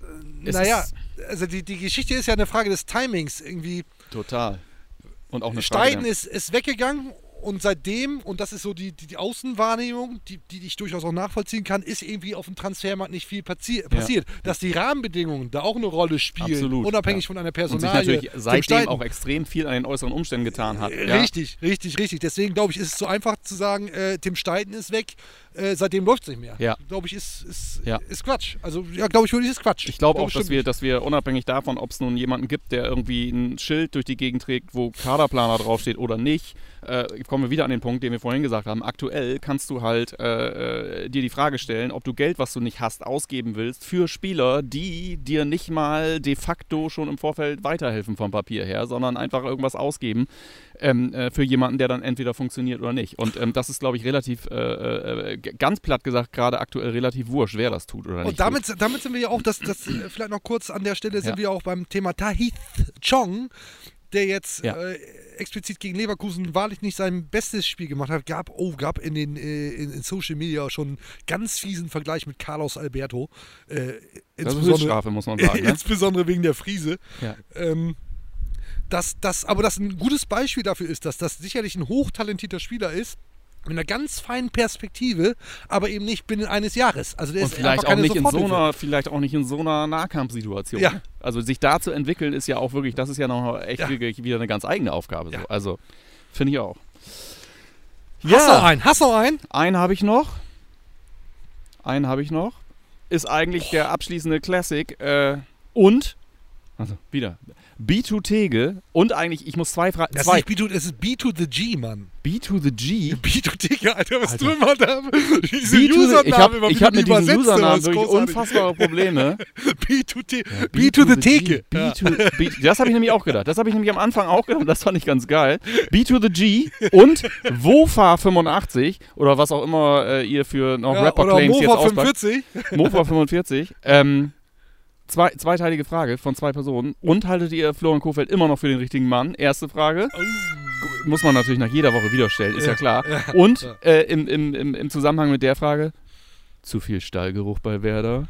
[SPEAKER 1] äh, naja, also die, die Geschichte ist ja eine Frage des Timings. Irgendwie
[SPEAKER 3] Total. Und auch eine Frage
[SPEAKER 1] Steiden
[SPEAKER 3] der-
[SPEAKER 1] ist, ist weggegangen und seitdem, und das ist so die, die, die Außenwahrnehmung, die, die ich durchaus auch nachvollziehen kann, ist irgendwie auf dem Transfermarkt nicht viel passi passiert. Dass die Rahmenbedingungen da auch eine Rolle spielen,
[SPEAKER 3] Absolut,
[SPEAKER 1] unabhängig
[SPEAKER 3] ja.
[SPEAKER 1] von einer
[SPEAKER 3] und sich
[SPEAKER 1] Personalie.
[SPEAKER 3] natürlich seitdem auch extrem viel an den äußeren Umständen getan hat. Ja.
[SPEAKER 1] Richtig, richtig, richtig. Deswegen glaube ich, ist es so einfach zu sagen, äh, Tim Steiden ist weg, äh, seitdem läuft es nicht mehr.
[SPEAKER 3] Ja.
[SPEAKER 1] Glaube ich, ist, ist,
[SPEAKER 3] Ja.
[SPEAKER 1] ist Quatsch. Also, ja, glaube ich, wirklich ist Quatsch.
[SPEAKER 3] Ich glaube auch, dass wir, dass wir unabhängig davon, ob es nun jemanden gibt, der irgendwie ein Schild durch die Gegend trägt, wo Kaderplaner draufsteht oder nicht, äh, kommen wir wieder an den Punkt, den wir vorhin gesagt haben. Aktuell kannst du halt äh, äh, dir die Frage stellen, ob du Geld, was du nicht hast, ausgeben willst für Spieler, die dir nicht mal de facto schon im Vorfeld weiterhelfen vom Papier her, sondern einfach irgendwas ausgeben ähm, äh, für jemanden, der dann entweder funktioniert oder nicht. Und ähm, das ist, glaube ich, relativ, äh, äh, ganz platt gesagt, gerade aktuell relativ wurscht, wer das tut oder nicht.
[SPEAKER 1] Und damit, damit sind wir ja auch, das, das vielleicht noch kurz an der Stelle, sind
[SPEAKER 3] Ja.
[SPEAKER 1] wir auch beim Thema Tahith Chong, der jetzt
[SPEAKER 3] Ja.
[SPEAKER 1] äh, explizit gegen Leverkusen wahrlich nicht sein bestes Spiel gemacht hat. Gab, oh, gab in den äh, in, in Social Media schon einen ganz fiesen Vergleich mit Carlos Alberto. Äh,
[SPEAKER 3] das ist
[SPEAKER 1] insbesondere,
[SPEAKER 3] muss man sagen. Ne?
[SPEAKER 1] insbesondere wegen der Friese.
[SPEAKER 3] Ja.
[SPEAKER 1] Ähm, dass das, aber das ein gutes Beispiel dafür ist, dass das sicherlich ein hochtalentierter Spieler ist, mit einer ganz feinen Perspektive, aber eben nicht binnen eines Jahres. Also der
[SPEAKER 3] Und
[SPEAKER 1] ist
[SPEAKER 3] vielleicht auch, nicht in so einer, vielleicht auch nicht in so einer Nahkampfsituation.
[SPEAKER 1] Ja.
[SPEAKER 3] Also sich da zu entwickeln ist ja auch wirklich, das ist ja noch echt
[SPEAKER 1] Ja.
[SPEAKER 3] wirklich wieder eine ganz eigene Aufgabe. So.
[SPEAKER 1] Ja.
[SPEAKER 3] Also finde ich auch.
[SPEAKER 1] Hast du noch einen? Hast du noch einen?
[SPEAKER 3] einen habe ich noch. Einen habe ich noch. Ist eigentlich der abschließende Classic. Äh, und, also wieder, B2 Tege und eigentlich, ich muss zwei Fragen.
[SPEAKER 1] Das
[SPEAKER 3] Zwei.
[SPEAKER 1] ist nicht B2, das ist B to the G, Mann.
[SPEAKER 3] B2 the G.
[SPEAKER 1] B2 Digga, Alter, was
[SPEAKER 3] Alter.
[SPEAKER 1] du immer da. Diese
[SPEAKER 3] B2 the, ich
[SPEAKER 1] Usernamen
[SPEAKER 3] habe
[SPEAKER 1] immer,
[SPEAKER 3] ich
[SPEAKER 1] du
[SPEAKER 3] hab
[SPEAKER 1] die
[SPEAKER 3] mit diesen Usernamen wirklich unfassbare Probleme.
[SPEAKER 1] B2T. B to the Theke.
[SPEAKER 3] B to, B, das habe ich nämlich auch gedacht. Das habe ich nämlich am Anfang auch gedacht. Das fand ich ganz geil. B to the G und Wofa 85 oder was auch immer äh, ihr für noch
[SPEAKER 1] Ja,
[SPEAKER 3] Rapper-Claims jetzt
[SPEAKER 1] Mofa
[SPEAKER 3] auspackt.
[SPEAKER 1] 45.
[SPEAKER 3] Mofa 45. Ähm, zwei, zweiteilige Frage von zwei Personen. Und haltet ihr Florian Kofeld immer noch für den richtigen Mann? Erste Frage. Muss man natürlich nach jeder Woche wieder stellen, ist ja,
[SPEAKER 1] Ja,
[SPEAKER 3] klar.
[SPEAKER 1] ja,
[SPEAKER 3] Und äh, im, im, im, im Zusammenhang mit der Frage, zu viel Stallgeruch bei Werder?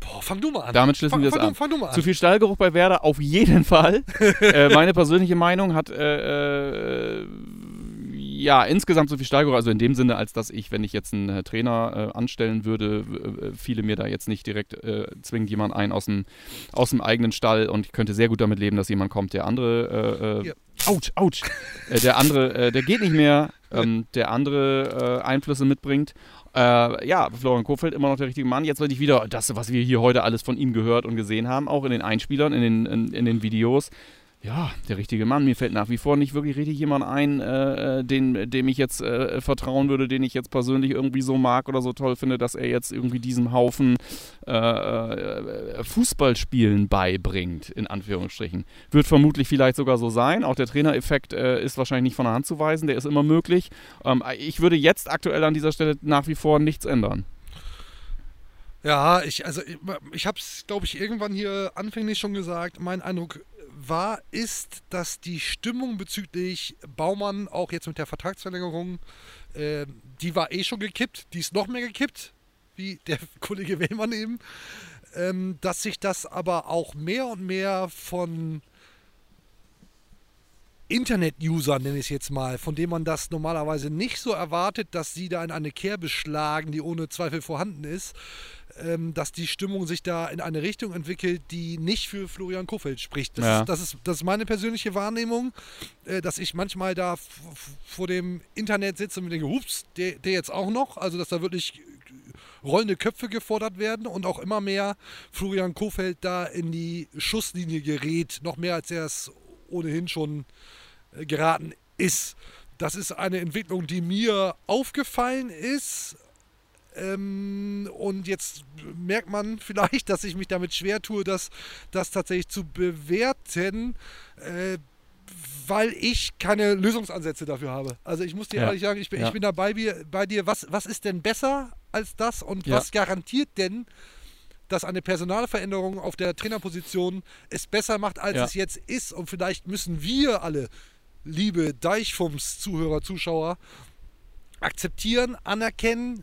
[SPEAKER 1] Boah, fang du mal an.
[SPEAKER 3] Damit schließen
[SPEAKER 1] fang,
[SPEAKER 3] wir es.
[SPEAKER 1] Du, fang du mal an.
[SPEAKER 3] Zu viel Stallgeruch bei Werder auf jeden Fall. äh, meine persönliche Meinung hat äh, äh, ja insgesamt so viel Stallgeruch, also in dem Sinne, als dass ich, wenn ich jetzt einen äh, Trainer äh, anstellen würde, fiele mir da jetzt nicht direkt äh, zwingend jemand ein aus dem, aus dem eigenen Stall und ich könnte sehr gut damit leben, dass jemand kommt, der andere äh, äh,
[SPEAKER 1] Ja.
[SPEAKER 3] Autsch, Autsch. Äh, der andere, der geht nicht mehr, ähm, der andere Einflüsse mitbringt. Äh, ja, Florian Kofeld immer noch der richtige Mann. Jetzt werde ich wieder das, was wir hier heute alles von ihm gehört und gesehen haben, auch in den Einspielern, in den, in, in den Videos. Ja, der richtige Mann. Mir fällt nach wie vor nicht wirklich richtig jemand ein, äh, äh, den, dem ich jetzt äh, vertrauen würde, den ich jetzt persönlich irgendwie so mag oder so toll finde, dass er jetzt irgendwie diesem Haufen äh, äh, Fußballspielen beibringt, in Anführungsstrichen. Wird vermutlich vielleicht sogar so sein. Auch der Trainereffekt äh, ist wahrscheinlich nicht von der Hand zu weisen, der ist immer möglich. Ähm, ich würde jetzt aktuell an dieser Stelle nach wie vor nichts ändern.
[SPEAKER 1] Ja, ich, also ich, ich habe es, glaube ich, irgendwann hier anfänglich schon gesagt. Mein Eindruck war, ist, dass die Stimmung bezüglich Baumann, auch jetzt mit der Vertragsverlängerung, äh, die war eh schon gekippt. Die ist noch mehr gekippt, wie der Kollege Wellmann eben. Ähm, dass sich das aber auch mehr und mehr von Internet-Usern, nenne ich es jetzt mal, von denen man das normalerweise nicht so erwartet, dass sie da in eine Kerbe schlagen, die ohne Zweifel vorhanden ist, ähm, dass die Stimmung sich da in eine Richtung entwickelt, die nicht für Florian Kofeld spricht. Das,
[SPEAKER 3] Ja.
[SPEAKER 1] ist, das, ist, das ist meine persönliche Wahrnehmung, äh, dass ich manchmal da vor dem Internet sitze und mir denke, hups, der, der jetzt auch noch, also dass da wirklich rollende Köpfe gefordert werden und auch immer mehr Florian Kofeld da in die Schusslinie gerät, noch mehr als er es ohnehin schon äh, geraten ist. Das ist eine Entwicklung, die mir aufgefallen ist. Ähm, und jetzt merkt man vielleicht, dass ich mich damit schwer tue, das, das tatsächlich zu bewerten, äh, weil ich keine Lösungsansätze dafür habe. Also ich muss dir
[SPEAKER 3] Ja.
[SPEAKER 1] ehrlich sagen, ich bin,
[SPEAKER 3] Ja.
[SPEAKER 1] ich bin da bei, bei dir. Was, was ist denn besser als das und
[SPEAKER 3] Ja.
[SPEAKER 1] was garantiert denn, dass eine Personalveränderung auf der Trainerposition es besser macht, als es jetzt ist? Und vielleicht müssen wir alle, liebe Deichfums Zuhörer, Zuschauer, akzeptieren, anerkennen,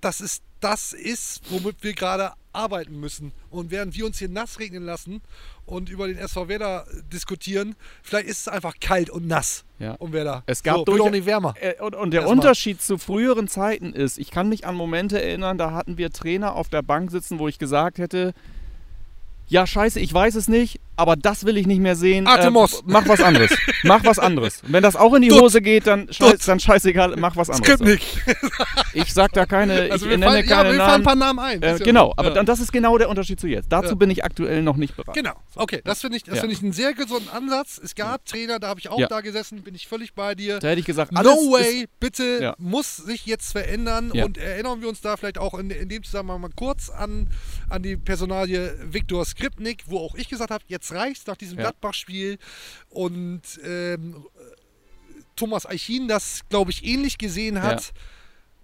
[SPEAKER 1] dass es das ist, womit wir gerade arbeiten müssen. Und während wir uns hier nass regnen lassen und über den SV Werder diskutieren, vielleicht ist es einfach kalt und nass
[SPEAKER 3] Ja.
[SPEAKER 1] um Werder.
[SPEAKER 3] Es gab
[SPEAKER 1] so,
[SPEAKER 3] durch-
[SPEAKER 1] auch nicht wärmer.
[SPEAKER 3] Äh, Und, und der
[SPEAKER 1] Erstmal.
[SPEAKER 3] Unterschied zu früheren Zeiten ist, ich kann mich an Momente erinnern, da hatten wir Trainer auf der Bank sitzen, wo ich gesagt hätte, ja scheiße, ich weiß es nicht, aber das will ich nicht mehr sehen.
[SPEAKER 1] Artemos.
[SPEAKER 3] Äh, mach was anderes. mach was anderes. Wenn das auch in die
[SPEAKER 1] Dutt.
[SPEAKER 3] Hose geht, dann, scheiß, dann scheißegal, mach was anderes.
[SPEAKER 1] Skripnik.
[SPEAKER 3] Ich sag da keine,
[SPEAKER 1] Also
[SPEAKER 3] ich nenne
[SPEAKER 1] fallen, ja,
[SPEAKER 3] keine
[SPEAKER 1] wir fallen ein
[SPEAKER 3] Namen.
[SPEAKER 1] paar Namen ein.
[SPEAKER 3] Äh,
[SPEAKER 1] Ist ja
[SPEAKER 3] genau, aber
[SPEAKER 1] ja.
[SPEAKER 3] dann, das ist genau der Unterschied zu jetzt. Dazu
[SPEAKER 1] Ja.
[SPEAKER 3] bin ich aktuell noch nicht bereit.
[SPEAKER 1] Genau, okay, das finde ich, das
[SPEAKER 3] Ja.
[SPEAKER 1] finde ich einen sehr gesunden Ansatz. Es gab Trainer, da habe ich auch
[SPEAKER 3] Ja.
[SPEAKER 1] da gesessen, bin ich völlig bei dir.
[SPEAKER 3] Da hätte ich gesagt, alles
[SPEAKER 1] No
[SPEAKER 3] ist,
[SPEAKER 1] way, bitte
[SPEAKER 3] Ja.
[SPEAKER 1] muss sich jetzt verändern
[SPEAKER 3] Ja.
[SPEAKER 1] und erinnern wir uns da vielleicht auch in, in dem Zusammenhang mal kurz an, an die Personalie Viktor Skripnik, wo auch ich gesagt habe, jetzt reicht's nach diesem
[SPEAKER 3] Ja.
[SPEAKER 1] Gladbach-Spiel und ähm, Thomas Eichin das, glaube ich, ähnlich gesehen hat.
[SPEAKER 3] Ja.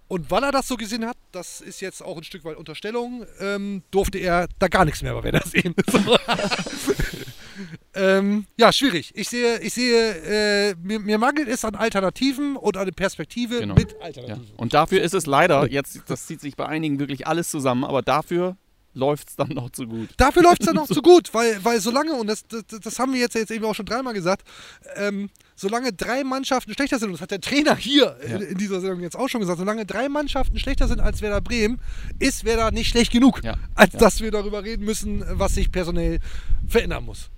[SPEAKER 1] Und weil er das so gesehen hat, das ist jetzt auch ein Stück weit Unterstellung, ähm, durfte er da gar nichts mehr bei Werder sehen. So. ähm, ja, schwierig. Ich sehe, ich sehe, äh, mir, mir mangelt es an Alternativen und an Perspektive
[SPEAKER 3] Genau.
[SPEAKER 1] mit
[SPEAKER 3] Ja.
[SPEAKER 1] Alternativen.
[SPEAKER 3] Und dafür ist es leider, jetzt, das zieht sich bei einigen wirklich alles zusammen, aber dafür läuft es dann noch zu gut.
[SPEAKER 1] Dafür läuft es dann noch zu gut, weil, weil solange, und das, das, das haben wir jetzt, jetzt eben auch schon dreimal gesagt, ähm, solange drei Mannschaften schlechter sind, und das hat der Trainer hier
[SPEAKER 3] Ja.
[SPEAKER 1] in, in dieser Sendung jetzt auch schon gesagt, solange drei Mannschaften schlechter sind als Werder Bremen, ist Werder nicht schlecht genug,
[SPEAKER 3] Ja.
[SPEAKER 1] als
[SPEAKER 3] Ja.
[SPEAKER 1] dass wir darüber reden müssen, was sich personell verändern muss.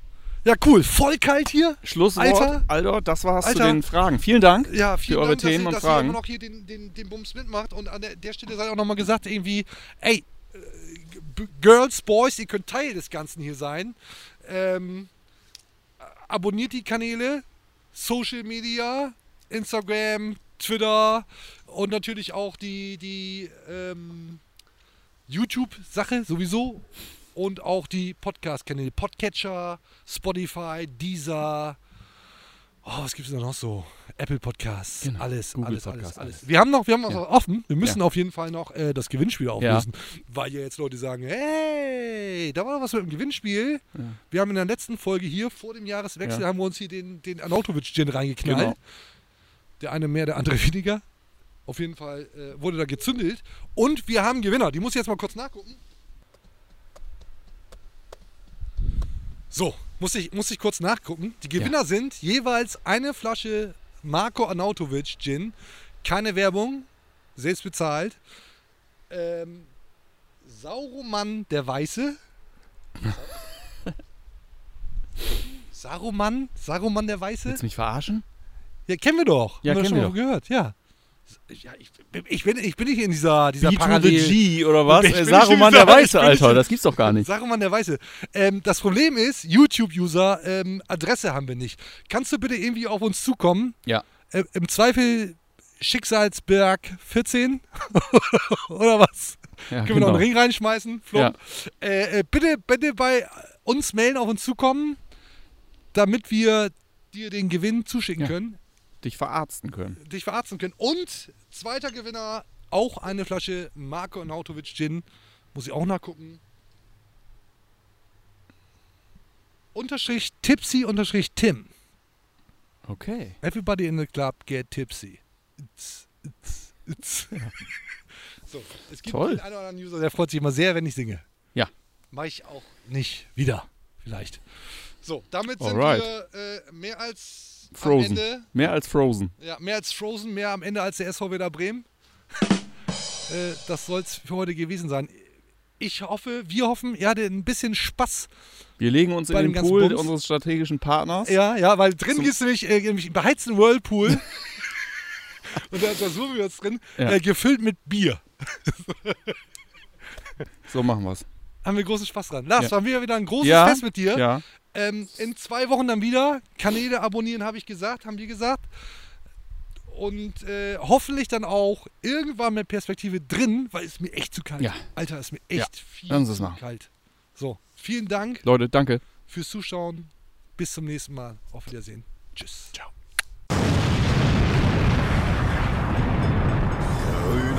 [SPEAKER 1] Ja, cool. Voll kalt hier.
[SPEAKER 3] Schlusswort,
[SPEAKER 1] Alter.
[SPEAKER 3] Alter, das war's
[SPEAKER 1] Alter.
[SPEAKER 3] zu den Fragen. Vielen Dank
[SPEAKER 1] Ja,
[SPEAKER 3] für
[SPEAKER 1] vielen
[SPEAKER 3] eure
[SPEAKER 1] Dank,
[SPEAKER 3] Themen
[SPEAKER 1] dass,
[SPEAKER 3] und
[SPEAKER 1] ihr, dass
[SPEAKER 3] Fragen.
[SPEAKER 1] ihr immer noch hier den, den, den Bums mitmacht. Und an der, der Stelle sei auch nochmal gesagt, irgendwie, ey, Girls, Boys, ihr könnt Teil des Ganzen hier sein. Ähm, abonniert die Kanäle, Social Media, Instagram, Twitter und natürlich auch die, die ähm, YouTube-Sache sowieso. Und auch die Podcast-Kanäle, Podcatcher, Spotify, Deezer, Oh, was gibt es da noch so? Apple Podcasts,
[SPEAKER 3] Genau.
[SPEAKER 1] alles,
[SPEAKER 3] Google
[SPEAKER 1] alles,
[SPEAKER 3] Podcasts,
[SPEAKER 1] alles, alles. Wir haben noch, wir haben noch
[SPEAKER 3] Ja.
[SPEAKER 1] offen. Wir müssen
[SPEAKER 3] Ja.
[SPEAKER 1] auf jeden Fall noch äh, das Gewinnspiel auflösen, weil ja jetzt Leute sagen, hey, da war doch was mit dem Gewinnspiel. Wir haben in der letzten Folge hier vor dem Jahreswechsel
[SPEAKER 3] Ja.
[SPEAKER 1] haben wir uns hier den, den Anautovic Gin reingeknallt.
[SPEAKER 3] Genau.
[SPEAKER 1] Der eine mehr, der andere weniger. Auf jeden Fall äh, wurde da gezündelt. Und wir haben Gewinner. Die muss ich jetzt mal kurz nachgucken. So, muss ich, muss ich kurz nachgucken. Die Gewinner sind jeweils eine Flasche Marco Arnautovic Gin. Keine Werbung, selbst bezahlt. Ähm, Sauroman der Weiße. Saruman? Saruman der Weiße?
[SPEAKER 3] Willst du mich verarschen?
[SPEAKER 1] Ja, kennen wir doch.
[SPEAKER 3] Ja,
[SPEAKER 1] Haben wir
[SPEAKER 3] kennen
[SPEAKER 1] schon
[SPEAKER 3] wir
[SPEAKER 1] mal gehört, ja. Ja ich, ich, bin, ich bin nicht in dieser, dieser
[SPEAKER 3] Beat to the
[SPEAKER 1] Parallel...
[SPEAKER 3] G oder was? Äh, Saruman
[SPEAKER 1] nicht-
[SPEAKER 3] der Weiße, Alter. Das gibt's doch gar nicht.
[SPEAKER 1] Saruman der Weiße. Ähm, das Problem ist, YouTube-User, ähm, Adresse haben wir nicht. Kannst du bitte irgendwie auf uns zukommen?
[SPEAKER 3] Ja.
[SPEAKER 1] Äh, Im Zweifel Schicksalsberg 14 oder was?
[SPEAKER 3] ja
[SPEAKER 1] Können wir noch
[SPEAKER 3] genau.
[SPEAKER 1] einen Ring reinschmeißen? Flump? Äh, äh, bitte, bitte bei uns melden, auf uns zukommen, damit wir dir den Gewinn zuschicken
[SPEAKER 3] Ja.
[SPEAKER 1] können,
[SPEAKER 3] Dich verarzten können.
[SPEAKER 1] dich verarzten können. Und zweiter Gewinner, auch eine Flasche Marco Nautovic Gin. Muss ich auch nachgucken. Unterstrich Tipsy unterstrich Tim.
[SPEAKER 3] Okay.
[SPEAKER 1] Everybody in the club get tipsy. It's, it's, it's. so, es gibt
[SPEAKER 3] Toll.
[SPEAKER 1] einen oder anderen User, der freut sich immer sehr, wenn ich singe.
[SPEAKER 3] Ja.
[SPEAKER 1] Mache ich auch nicht wieder, vielleicht. So, damit sind
[SPEAKER 3] Alright.
[SPEAKER 1] wir äh, mehr als
[SPEAKER 3] Frozen. Mehr als Frozen.
[SPEAKER 1] Ja, mehr als Frozen, mehr am Ende als der SV Werder Bremen. äh, das soll es für heute gewesen sein. Ich hoffe, wir hoffen, ihr hattet ein bisschen Spaß.
[SPEAKER 3] Wir legen uns
[SPEAKER 1] Bei
[SPEAKER 3] in
[SPEAKER 1] dem
[SPEAKER 3] den Pool
[SPEAKER 1] Bums.
[SPEAKER 3] unseres strategischen Partners.
[SPEAKER 1] Ja, ja, weil drin gibt es nämlich, äh, nämlich einen beheizten Whirlpool. Und da, da suchen wir uns drin,
[SPEAKER 3] Ja.
[SPEAKER 1] äh, gefüllt mit Bier.
[SPEAKER 3] So machen wir's.
[SPEAKER 1] Haben wir großen Spaß dran. Lars,
[SPEAKER 3] Ja.
[SPEAKER 1] war wieder wieder ein großes
[SPEAKER 3] Ja,
[SPEAKER 1] Fest mit dir.
[SPEAKER 3] Ja.
[SPEAKER 1] Ähm, in zwei Wochen dann wieder. Kanäle abonnieren, habe ich gesagt, haben wir gesagt. Und äh, hoffentlich dann auch irgendwann mit Perspektive drin, weil es mir echt zu kalt.
[SPEAKER 3] Ja.
[SPEAKER 1] Alter, ist mir echt
[SPEAKER 3] Ja,
[SPEAKER 1] viel
[SPEAKER 3] lassen es
[SPEAKER 1] zu
[SPEAKER 3] machen.
[SPEAKER 1] kalt. So, vielen Dank
[SPEAKER 3] Leute, danke.
[SPEAKER 1] fürs Zuschauen. Bis zum nächsten Mal. Auf Wiedersehen. Tschüss. Ciao.